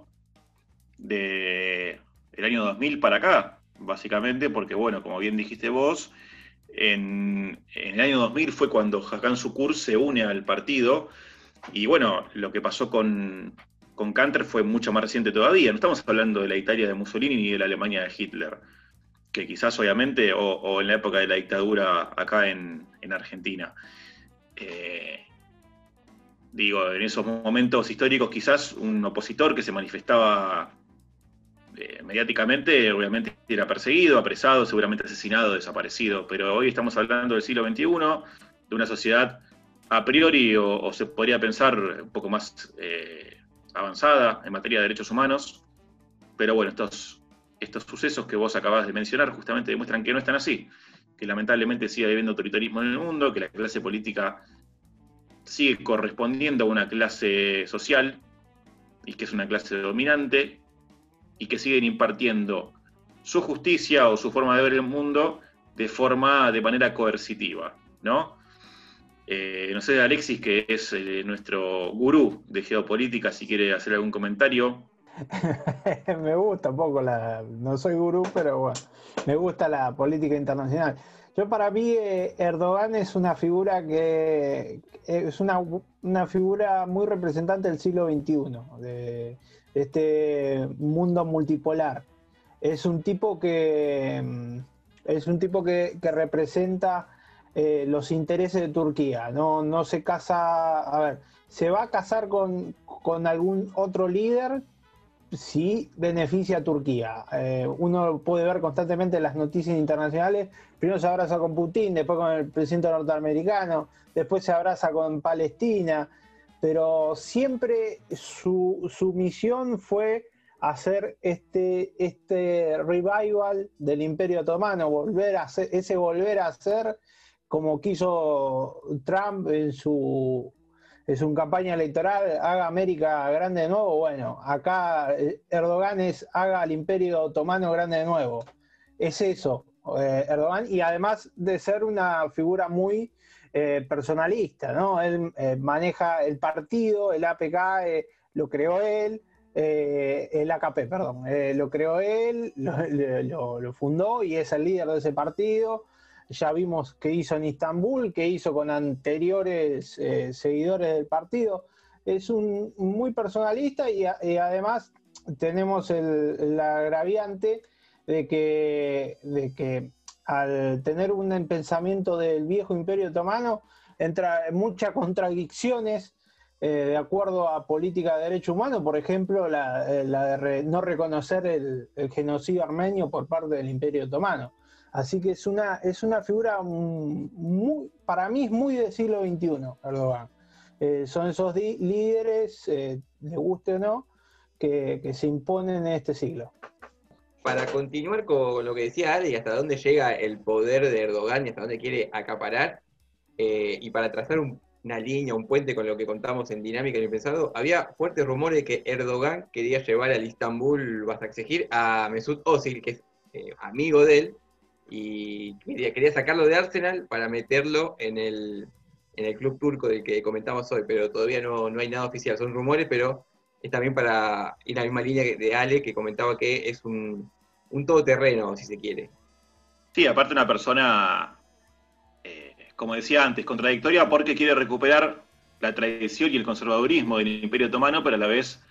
de el año 2000 para acá, básicamente, porque bueno, como bien dijiste vos, en, el año 2000 fue cuando Hakan Sukur se une al partido y bueno, lo que pasó con, con Canter fue mucho más reciente todavía. No estamos hablando de la Italia de Mussolini ni de la Alemania de Hitler, que quizás obviamente, o, o en la época de la dictadura acá en, en Argentina. Eh, digo, en esos momentos históricos quizás un opositor que se manifestaba eh, mediáticamente, obviamente era perseguido, apresado, seguramente asesinado, desaparecido, pero hoy estamos hablando del siglo XXI, de una sociedad a priori o, se podría pensar un poco más eh, avanzada en materia de derechos humanos, pero bueno, estos, estos sucesos que vos acabas de mencionar justamente demuestran que no están así, que lamentablemente sigue habiendo autoritarismo en el mundo, que la clase política sigue correspondiendo a una clase social y que es una clase dominante y que siguen impartiendo su justicia o su forma de ver el mundo de forma, de manera coercitiva, ¿no? Eh, no sé, Alexis, que es eh, nuestro gurú de geopolítica, si quiere hacer algún comentario. me gusta un poco la. No soy gurú, pero bueno, me gusta la política internacional. Yo, para mí, eh, Erdogan es una figura que. Es una, una, figura muy representante del siglo XXI, de, de este mundo multipolar. Es un tipo que. mm, Es un tipo que, que representa eh, los intereses de Turquía. No, no se casa, a ver, se va a casar con, con algún otro líder si beneficia a Turquía. Eh, uno puede ver constantemente las noticias internacionales, primero se abraza con Putin, después con el presidente norteamericano, después se abraza con Palestina, pero siempre su, su misión fue hacer este, este revival del Imperio Otomano, volver a hacer, ese volver a ser como quiso Trump en su, en su campaña electoral, haga América grande de nuevo, bueno, acá Erdogan es haga al imperio otomano grande de nuevo. Es eso, eh, Erdogan, y además de ser una figura muy eh, personalista, ¿no? Él eh, maneja el partido, el APK eh, lo creó él, el AKP, perdón, lo creó él, lo fundó y es el líder de ese partido ya vimos qué hizo en Istambul, qué hizo con anteriores eh, seguidores del partido. Es un muy personalista y, además tenemos el, el, agraviante de que, de que al tener un pensamiento del viejo imperio otomano entra en muchas contradicciones eh, de acuerdo a política de derechos humanos, por ejemplo, la, eh, la de re, no reconocer el genocidio armenio por parte del imperio otomano. Así que es una, es una figura muy, para mí es muy del siglo XXI, Erdogan. Eh, son esos líderes, eh, le guste o no, que, que, se imponen en este siglo. Para continuar con lo que decía Ale y hasta dónde llega el poder de Erdogan y hasta dónde quiere acaparar, eh, y para trazar un, una línea, un puente con lo que contamos en Dinámica en el pasado, había fuertes rumores de que Erdogan quería llevar al Istanbul Basaksehir a Mesut Özil, que es amigo de él, y quería, sacarlo de Arsenal para meterlo en el, en el club turco del que comentamos hoy, pero todavía no, no hay nada oficial, son rumores, pero es también para ir a la misma línea de Ale, que comentaba que es un, un todoterreno, si se quiere. Sí, aparte una persona eh, como decía antes, contradictoria porque quiere recuperar la tradición y el conservadurismo del Imperio Otomano, pero a la vez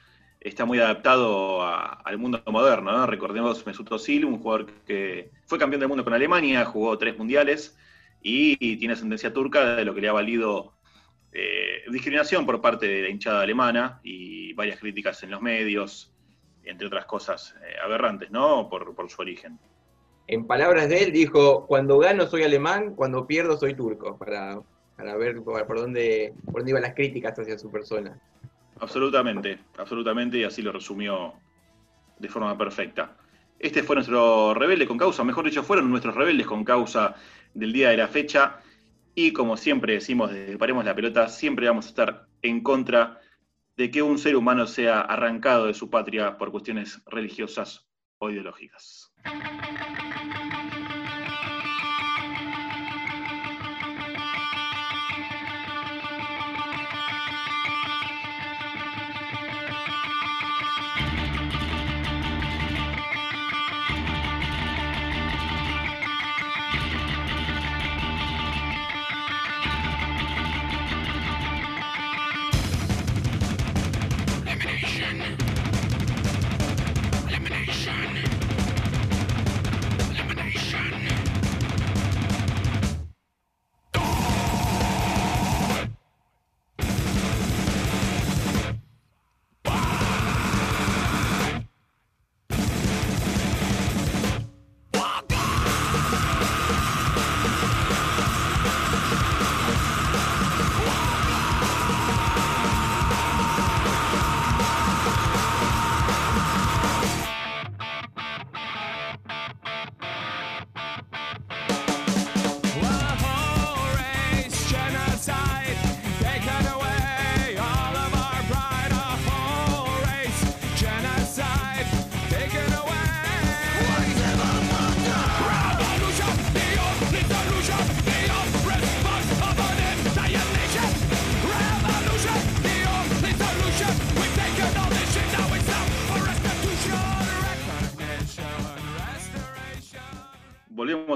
está muy adaptado al mundo moderno. ¿no? Recordemos Mesut Özil, un jugador que fue campeón del mundo con Alemania, jugó tres mundiales y, tiene ascendencia turca, de lo que le ha valido eh, discriminación por parte de la hinchada alemana y varias críticas en los medios, entre otras cosas eh, aberrantes, ¿no? Por, por su origen. En palabras de él, dijo, cuando gano soy alemán, cuando pierdo soy turco, para, para ver por dónde, por dónde iban las críticas hacia su persona. Absolutamente, absolutamente, y así lo resumió de forma perfecta. Este fue nuestro rebelde con causa, mejor dicho, fueron nuestros rebeldes con causa del día de la fecha. Y como siempre decimos desde Paremos la Pelota, siempre vamos a estar en contra de que un ser humano sea arrancado de su patria por cuestiones religiosas o ideológicas.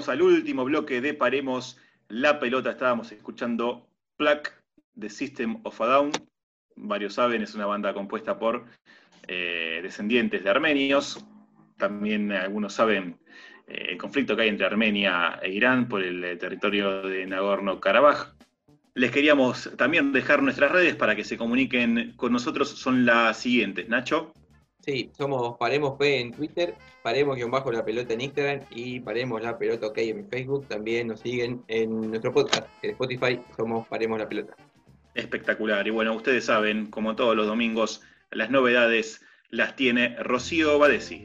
Al último bloque de Paremos la Pelota. Estábamos escuchando Plaque de System of a Down. Varios saben, es una banda compuesta por eh, descendientes de armenios. También algunos saben eh, el conflicto que hay entre Armenia e Irán por el eh, territorio de Nagorno-Karabaj. Les queríamos también dejar nuestras redes para que se comuniquen con nosotros. Son las siguientes, Nacho. Sí, somos Paremos P en Twitter, Paremos-la bajo pelota en Instagram y Paremos la pelota OK en Facebook. También nos siguen en nuestro podcast, en Spotify, somos Paremos la pelota. Espectacular. Y bueno, ustedes saben, como todos los domingos, las novedades las tiene Rocío Badesi.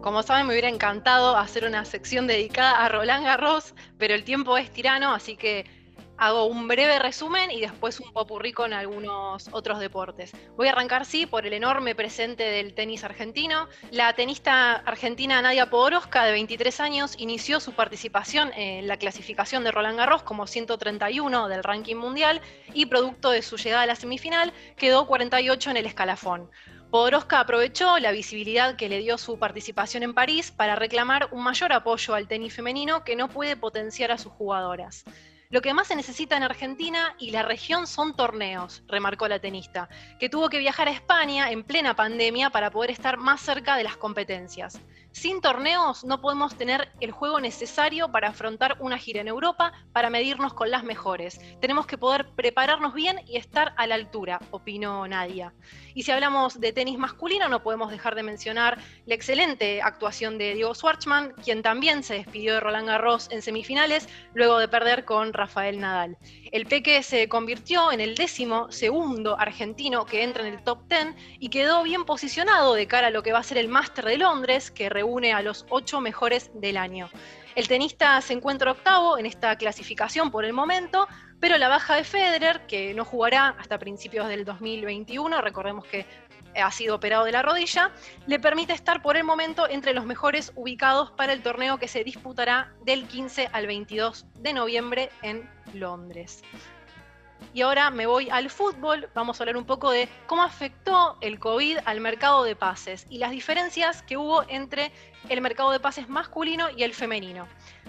Como saben, me hubiera encantado hacer una sección dedicada a Roland Garros, pero el tiempo es tirano, así que hago un breve resumen y después un popurrí con algunos otros deportes. Voy a arrancar, sí, por el enorme presente del tenis argentino. La tenista argentina Nadia Podoroska, de 23 años, inició su participación en la clasificación de Roland Garros como 131 del ranking mundial y producto de su llegada a la semifinal, quedó 48 en el escalafón. Podoroska aprovechó la visibilidad que le dio su participación en París para reclamar un mayor apoyo al tenis femenino que no puede potenciar a sus jugadoras. Lo que más se necesita en Argentina y la región son torneos, remarcó la tenista, que tuvo que viajar a España en plena pandemia para poder estar más cerca de las competencias. Sin torneos no podemos tener el juego necesario para afrontar una gira en Europa para medirnos con las mejores. Tenemos que poder prepararnos bien y estar a la altura, opinó Nadia. Y si hablamos de tenis masculino, no podemos dejar de mencionar la excelente actuación de Diego Schwartzman, quien también se despidió de Roland Garros en semifinales luego de perder con Rafael Nadal. El Peque se convirtió en el décimo segundo argentino que entra en el top 10 y quedó bien posicionado de cara a lo que va a ser el Máster de Londres, que reúne a los ocho mejores del año. El tenista se encuentra octavo en esta clasificación por el momento, pero la baja de Federer, que no jugará hasta principios del 2021, recordemos que ha sido operado de la rodilla, le permite estar por el momento entre los mejores ubicados para el torneo que se disputará del 15 al 22 de noviembre en Londres. Y ahora me voy al fútbol, vamos a hablar un poco de cómo afectó el COVID al mercado de pases y las diferencias que hubo entre el mercado de pases masculino y el femenino.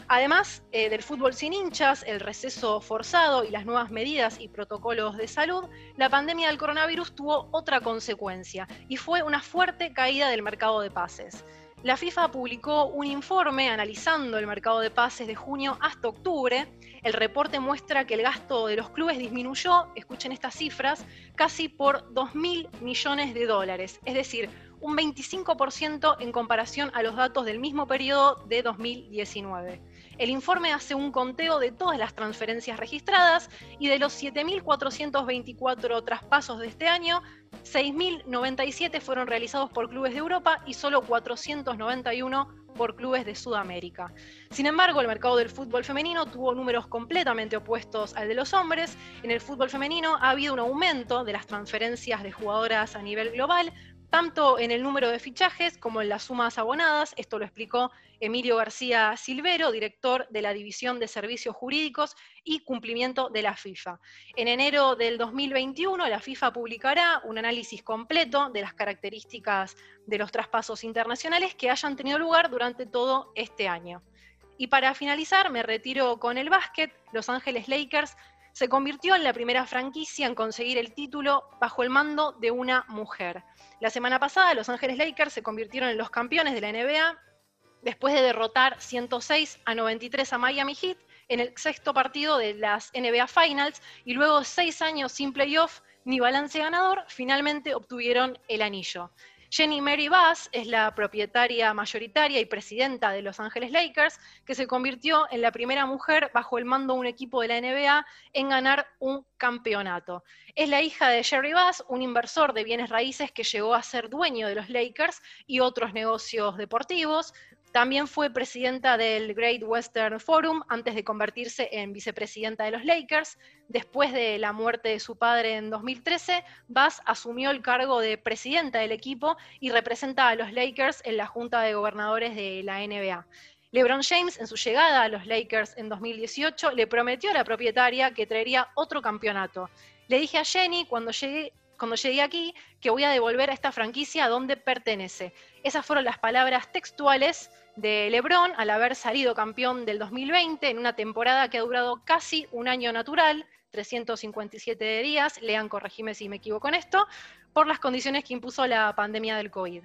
Además eh, del fútbol sin hinchas, el receso forzado y las nuevas medidas y protocolos de salud, la pandemia del coronavirus tuvo otra consecuencia y fue una fuerte caída del mercado de pases. La FIFA publicó un informe analizando el mercado de pases de junio hasta octubre. El reporte muestra que el gasto de los clubes disminuyó, escuchen estas cifras, casi por 2.000 millones de dólares, es decir, un 25% en comparación a los datos del mismo periodo de 2019. El informe hace un conteo de todas las transferencias registradas y de los 7.424 traspasos de este año, 6.097 fueron realizados por clubes de Europa y solo 491 por clubes de Sudamérica. Sin embargo, el mercado del fútbol femenino tuvo números completamente opuestos al de los hombres. En el fútbol femenino ha habido un aumento de las transferencias de jugadoras a nivel global, tanto en el número de fichajes como en las sumas abonadas. Esto lo explicó Emilio García Silvero, director de la División de Servicios Jurídicos y Cumplimiento de la FIFA. En enero del 2021, la FIFA publicará un análisis completo de las características de los traspasos internacionales que hayan tenido lugar durante todo este año. Y para finalizar, me retiro con el básquet. Los Ángeles Lakers se convirtió en la primera franquicia en conseguir el título bajo el mando de una mujer. La semana pasada, Los Ángeles Lakers se convirtieron en los campeones de la NBA después de derrotar 106 a 93 a Miami Heat en el sexto partido de las NBA Finals y luego seis años sin playoff ni balance ganador, finalmente obtuvieron el anillo. Jenny Mary Bass es la propietaria mayoritaria y presidenta de Los Ángeles Lakers, que se convirtió en la primera mujer bajo el mando de un equipo de la NBA en ganar un campeonato. Es la hija de Jerry Bass, un inversor de bienes raíces que llegó a ser dueño de los Lakers y otros negocios deportivos. También fue presidenta del Great Western Forum antes de convertirse en vicepresidenta de los Lakers. Después de la muerte de su padre en 2013, Bass asumió el cargo de presidenta del equipo y representa a los Lakers en la Junta de Gobernadores de la NBA. LeBron James, en su llegada a los Lakers en 2018, le prometió a la propietaria que traería otro campeonato. Le dije a Jenny cuando llegué, cuando llegué aquí que voy a devolver a esta franquicia a donde pertenece. Esas fueron las palabras textuales de LeBron al haber salido campeón del 2020 en una temporada que ha durado casi un año natural, 357 días, lean, corregime si me equivoco en esto, por las condiciones que impuso la pandemia del COVID.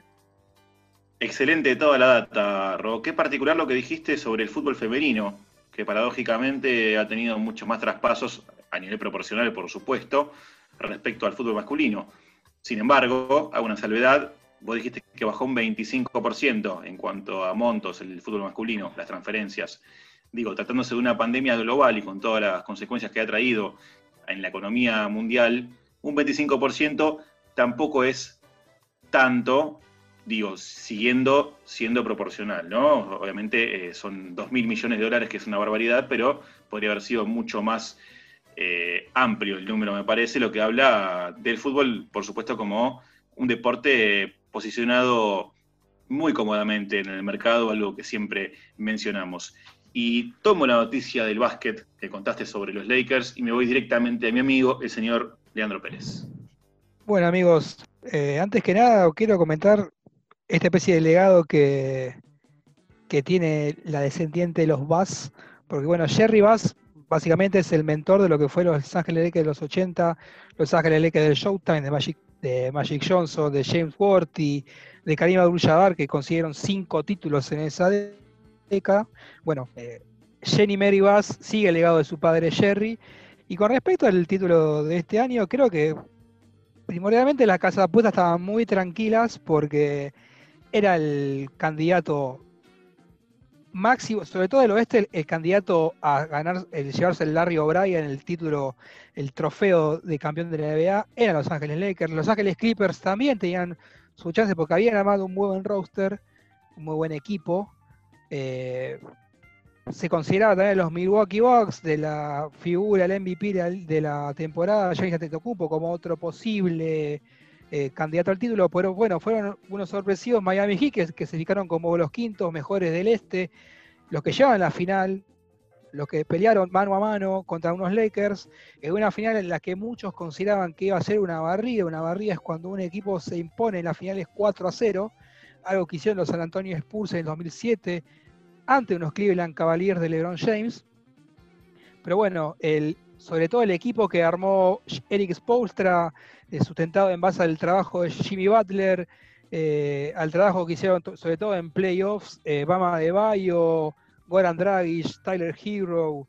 Excelente toda la data, Ro. Qué particular lo que dijiste sobre el fútbol femenino, que paradójicamente ha tenido muchos más traspasos a nivel proporcional, por supuesto, respecto al fútbol masculino. Sin embargo, hago una salvedad, vos dijiste que bajó un 25% en cuanto a montos el fútbol masculino, las transferencias. Digo, tratándose de una pandemia global y con todas las consecuencias que ha traído en la economía mundial, un 25% tampoco es tanto, digo, siguiendo siendo proporcional, ¿no? Obviamente eh, son 2 mil millones de dólares, que es una barbaridad, pero podría haber sido mucho más eh, amplio el número, me parece, lo que habla del fútbol, por supuesto, como un deporte posicionado muy cómodamente en el mercado, algo que siempre mencionamos. Y tomo la noticia del básquet que contaste sobre los Lakers y me voy directamente a mi amigo, el señor Leandro Pérez. Bueno amigos, eh, antes que nada quiero comentar esta especie de legado que, que tiene la descendiente de los Bass, porque bueno, Jerry Bass básicamente es el mentor de lo que fue los Ángeles Lakers de los 80, los Ángeles Lakers del Showtime, de Magic, de Magic Johnson, de James Worthy, de Karim Abdul-Jabbar, que consiguieron cinco títulos en esa década. Bueno, eh, Jenny Mary Bass sigue el legado de su padre Jerry. Y con respecto al título de este año, creo que primordialmente las casas de apuestas estaban muy tranquilas porque era el candidato máximo, sobre todo del oeste, el, candidato a ganar, el llevarse el Larry O'Brien, el título, el trofeo de campeón de la NBA, eran Los Ángeles Lakers. Los Ángeles Clippers también tenían su chance porque habían armado un muy buen roster, un muy buen equipo. Eh, se consideraba también los Milwaukee Bucks de la figura, el MVP de la, de la temporada, Giannis Antetokounmpo como otro posible eh, candidato al título, pero bueno, fueron unos sorpresivos Miami Heat que, se fijaron como los quintos mejores del este, los que llevan la final, los que pelearon mano a mano contra unos Lakers, en una final en la que muchos consideraban que iba a ser una barrida. Una barrida es cuando un equipo se impone en las finales 4 a 0, algo que hicieron los San Antonio Spurs en el 2007 ante unos Cleveland Cavaliers de LeBron James. Pero bueno, el, sobre todo el equipo que armó Eric Spolstra, eh, sustentado en base al trabajo de Jimmy Butler, eh, al trabajo que hicieron sobre todo en playoffs, eh, Bama de Bayo, Goran Dragic, Tyler Hero,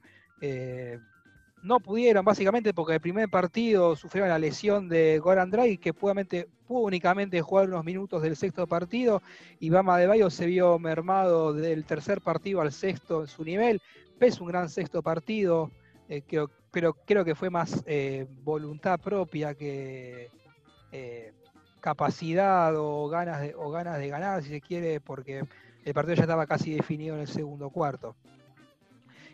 no pudieron básicamente porque el primer partido sufrieron la lesión de Goran Dragic que pudo únicamente jugar unos minutos del sexto partido y Bama de Bayo se vio mermado del tercer partido al sexto en su nivel, pese un gran sexto partido, creo- pero creo que fue más eh, voluntad propia que eh, capacidad o ganas, de, o ganas de ganar, si se quiere, porque el partido ya estaba casi definido en el segundo cuarto.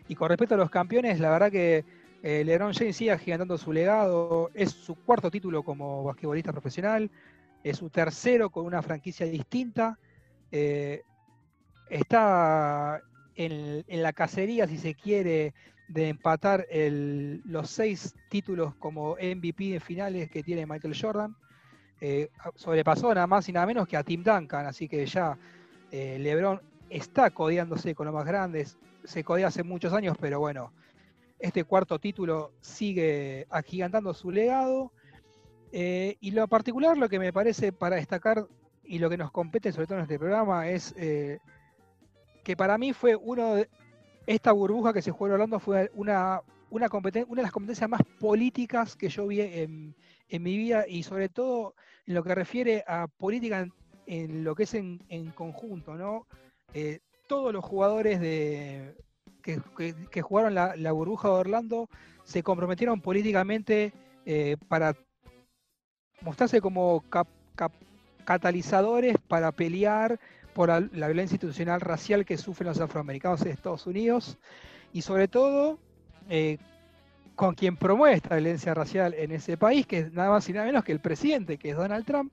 Y con respecto a los campeones, la verdad que eh, LeBron James sigue agigantando su legado, es su cuarto título como basquetbolista profesional, es su tercero con una franquicia distinta, eh, está en, en la cacería, si se quiere, de empatar los seis títulos como MVP de finales que tiene Michael Jordan. Eh, sobrepasó nada más y nada menos que a Tim Duncan, así que ya eh, LeBron está codeándose con los más grandes, se codea hace muchos años, pero bueno, este cuarto título sigue agigantando su legado. Eh, y lo particular, lo que me parece para destacar y lo que nos compete sobre todo en este programa es eh, que para mí fue uno de, esta burbuja que se jugó en Orlando fue una, una, una de las competencias más políticas que yo vi en, mi vida y sobre todo en lo que refiere a política en, lo que es en, conjunto, ¿no? Eh, todos los jugadores de, que, que- jugaron la, la burbuja de Orlando se comprometieron políticamente eh, para mostrarse como catalizadores para pelear por la, violencia institucional racial que sufren los afroamericanos en Estados Unidos y sobre todo eh, con quien promueve esta violencia racial en ese país, que es nada más y nada menos que el presidente, que es Donald Trump.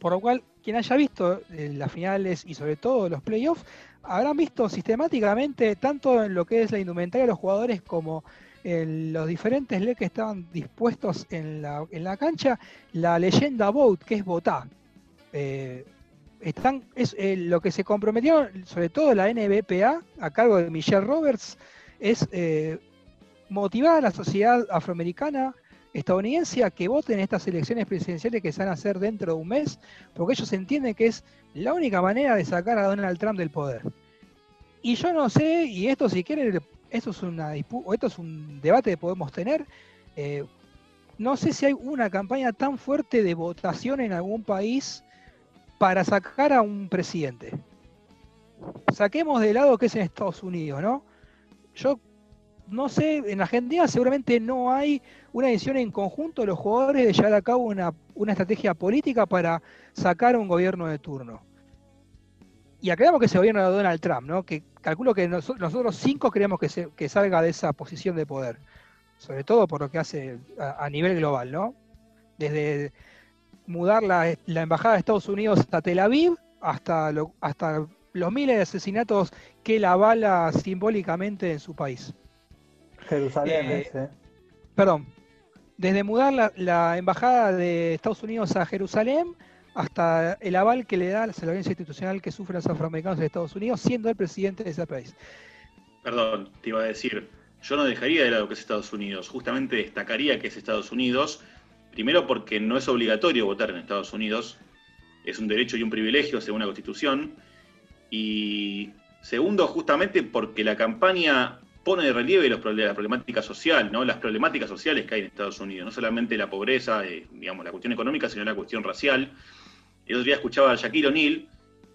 Por lo cual, quien haya visto eh, las finales y sobre todo los playoffs, habrán visto sistemáticamente, tanto en lo que es la indumentaria de los jugadores como en los diferentes leyes que estaban dispuestos en la, en la cancha, la leyenda vote, que es votar. Están, es, eh, lo que se comprometieron, sobre todo la NBPA, a cargo de Michelle Roberts, es eh, motivar a la sociedad afroamericana estadounidense a que voten en estas elecciones presidenciales que se van a hacer dentro de un mes, porque ellos entienden que es la única manera de sacar a Donald Trump del poder. Y yo no sé, y esto si quieren, esto es, una esto es un debate que podemos tener, eh, no sé si hay una campaña tan fuerte de votación en algún país para sacar a un presidente. Saquemos de lado que es en Estados Unidos, ¿no? Yo no sé, en Argentina seguramente no hay una decisión en conjunto de los jugadores de llevar a cabo una, una estrategia política para sacar a un gobierno de turno. Y aclaramos que ese gobierno de Donald Trump, ¿no? Que calculo que nos- nosotros cinco queremos que, se- que salga de esa posición de poder. Sobre todo por lo que hace a nivel global, ¿no? Desde mudar la, la embajada de Estados Unidos a Tel Aviv hasta, lo- hasta los miles de asesinatos que él avala simbólicamente en su país. Jerusalén Eh, ese. Perdón, desde mudar la, la embajada de Estados Unidos a Jerusalén hasta el aval que le da la violencia institucional que sufren los afroamericanos de Estados Unidos, siendo el presidente de ese país. Perdón, te iba a decir, yo no dejaría de lado que es Estados Unidos, justamente destacaría que es Estados Unidos, primero porque no es obligatorio votar en Estados Unidos, es un derecho y un privilegio según la Constitución, y segundo, justamente porque la campaña pone de relieve los la problemática social, ¿no? las problemáticas sociales que hay en Estados Unidos, no solamente la pobreza, eh, digamos, la cuestión económica, sino la cuestión racial. El otro día escuchaba a Shaquille O'Neal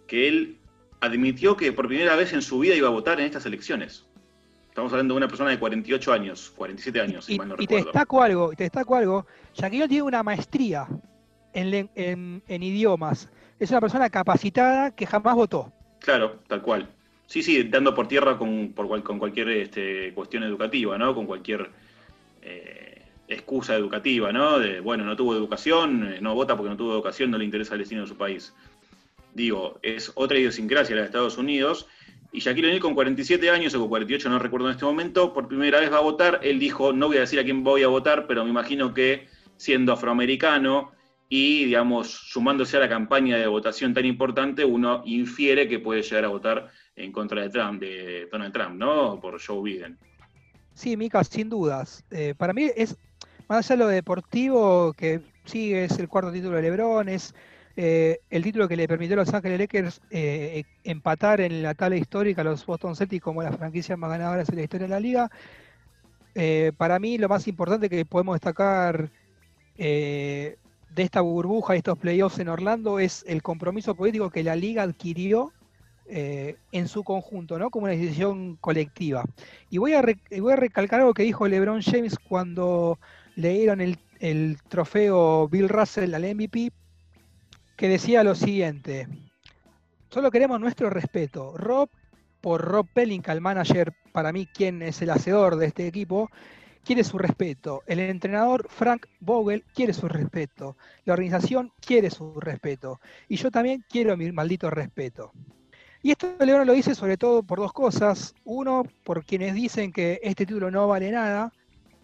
que él admitió que por primera vez en su vida iba a votar en estas elecciones. Estamos hablando de una persona de 48 años, 47 años, si Y, mal no y te recuerdo. destaco algo, y te destaco algo, Shaquille tiene una maestría en, en- en idiomas. Es una persona capacitada que jamás votó. Claro, tal cual. Sí, sí, dando por tierra con, por cual- con cualquier este, cuestión educativa, ¿no? Con cualquier eh, excusa educativa, ¿no? De, bueno, no tuvo educación, eh, no vota porque no tuvo educación, no le interesa el destino de su país. Digo, es otra idiosincrasia la de Estados Unidos Y Shaquille O'Neal con 47 años o con 48, no recuerdo en este momento, por primera vez va a votar. Él dijo, no voy a decir a quién voy a votar, pero me imagino que siendo afroamericano y, digamos, sumándose a la campaña de votación tan importante, uno infiere que puede llegar a votar en contra de Trump, de Donald Trump, ¿no? Por Joe Biden. Sí, Mica, sin dudas. Eh, para mí es, más allá de lo deportivo, que sí es el cuarto título de LeBron, es eh, el título que le permitió a los Ángeles Lakers eh, empatar en la tabla histórica a los Boston Celtics como las franquicias más ganadoras en la historia de la liga. Eh, para mí lo más importante que podemos destacar de esta burbuja y estos playoffs en Orlando es el compromiso político que la liga adquirió en su conjunto, ¿no? Como una decisión colectiva. Y voy a, recalcar algo que dijo LeBron James cuando le dieron el trofeo Bill Russell al MVP que decía lo siguiente, solo queremos nuestro respeto. Rob, por Rob Pelinka, el manager, para mí quien es el hacedor de este equipo, quiere su respeto. El entrenador Frank Vogel quiere su respeto. La organización quiere su respeto. Y yo también quiero mi maldito respeto. Y esto León lo dice sobre todo por dos cosas. Uno, por quienes dicen que este título no vale nada.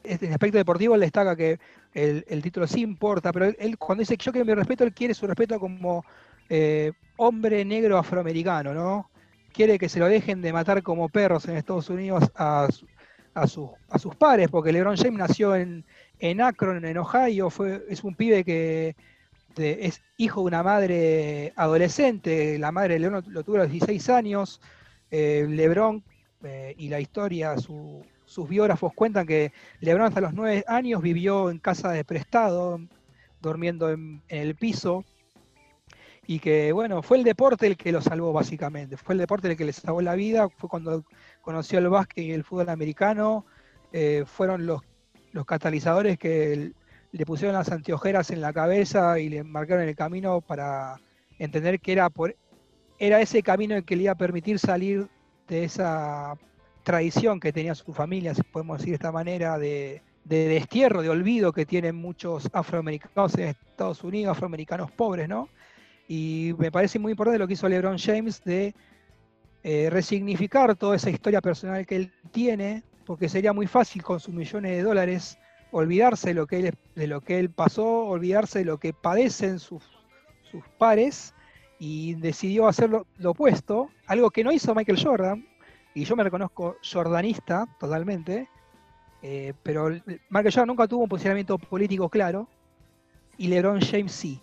En el aspecto deportivo él destaca que el, título sí importa, pero él, cuando dice que yo quiero mi respeto, él quiere su respeto como eh, hombre negro afroamericano, ¿no? Quiere que se lo dejen de matar como perros en Estados Unidos a, a, sus pares, porque LeBron James nació en, en Akron, en Ohio, fue, es un pibe que es hijo de una madre adolescente, la madre de LeBron lo tuvo a los 16 años, eh, LeBron eh, y la historia, su, sus biógrafos cuentan que Lebron hasta los nueve años vivió en casa de prestado, durmiendo en, el piso, y que bueno, fue el deporte el que lo salvó básicamente, fue el deporte el que le salvó la vida, fue cuando conoció el básquet y el fútbol americano, eh, fueron los, los catalizadores que le pusieron las anteojeras en la cabeza y le marcaron el camino para entender que era, por, era ese camino el que le iba a permitir salir de esa tradición que tenía su familia, si podemos decir de esta manera, de, destierro, de olvido que tienen muchos afroamericanos en Estados Unidos, afroamericanos pobres, ¿no? Y me parece muy importante lo que hizo LeBron James de eh, resignificar toda esa historia personal que él tiene, porque sería muy fácil con sus millones de dólares olvidarse de lo que él, pasó, olvidarse de lo que padecen sus, pares, y decidió hacer lo opuesto, algo que no hizo Michael Jordan, y yo me reconozco jordanista totalmente, eh, pero Michael Jordan nunca tuvo un posicionamiento político claro y LeBron James sí.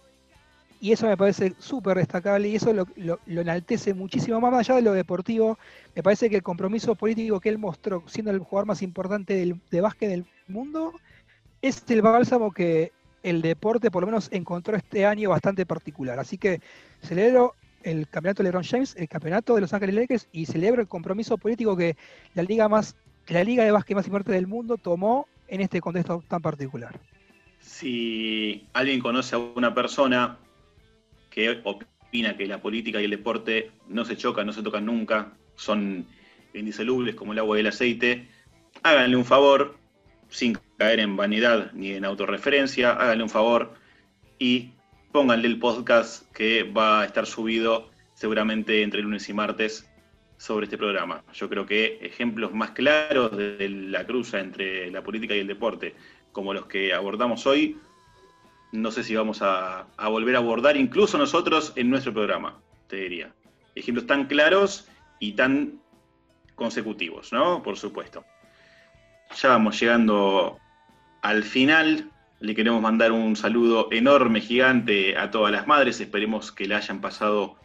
Y eso me parece súper destacable y eso lo, enaltece muchísimo más, allá de lo deportivo. Me parece que el compromiso político que él mostró, siendo el jugador más importante de básquet del mundo, es el bálsamo que el deporte por lo menos encontró este año bastante particular. Así que celebro el campeonato de LeBron James, el campeonato de Los Ángeles Lakers y celebra el compromiso político que la liga más, la liga de básquet más importante del mundo tomó en este contexto tan particular. Si alguien conoce a una persona que opina que la política y el deporte no se chocan, no se tocan nunca, son indisolubles como el agua y el aceite, háganle un favor, sin caer en vanidad ni en autorreferencia, háganle un favor y pónganle el podcast que va a estar subido seguramente entre lunes y martes sobre este programa. Yo creo que ejemplos más claros de la cruza entre la política y el deporte, como los que abordamos hoy, no sé si vamos a, volver a abordar incluso nosotros en nuestro programa, te diría. Ejemplos tan claros y tan consecutivos, ¿no? Por supuesto. Ya vamos llegando al final le queremos mandar un saludo enorme, gigante a todas las madres. Esperemos que la hayan pasado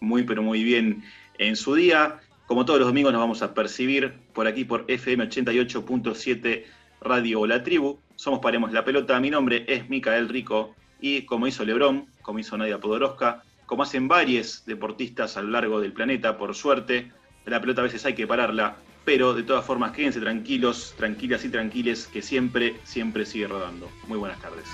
muy, pero muy bien en su día. Como todos los domingos nos vamos a percibir por aquí por FM 88.7 Radio La Tribu. Somos Paremos la Pelota. Mi nombre es Micael Rico y como hizo Lebrón, como hizo Nadia Podoroska, como hacen varios deportistas a lo largo del planeta, por suerte, la pelota a veces hay que pararla pero de todas formas quédense tranquilos, tranquilas y tranquiles, que siempre, siempre sigue rodando. Muy buenas tardes.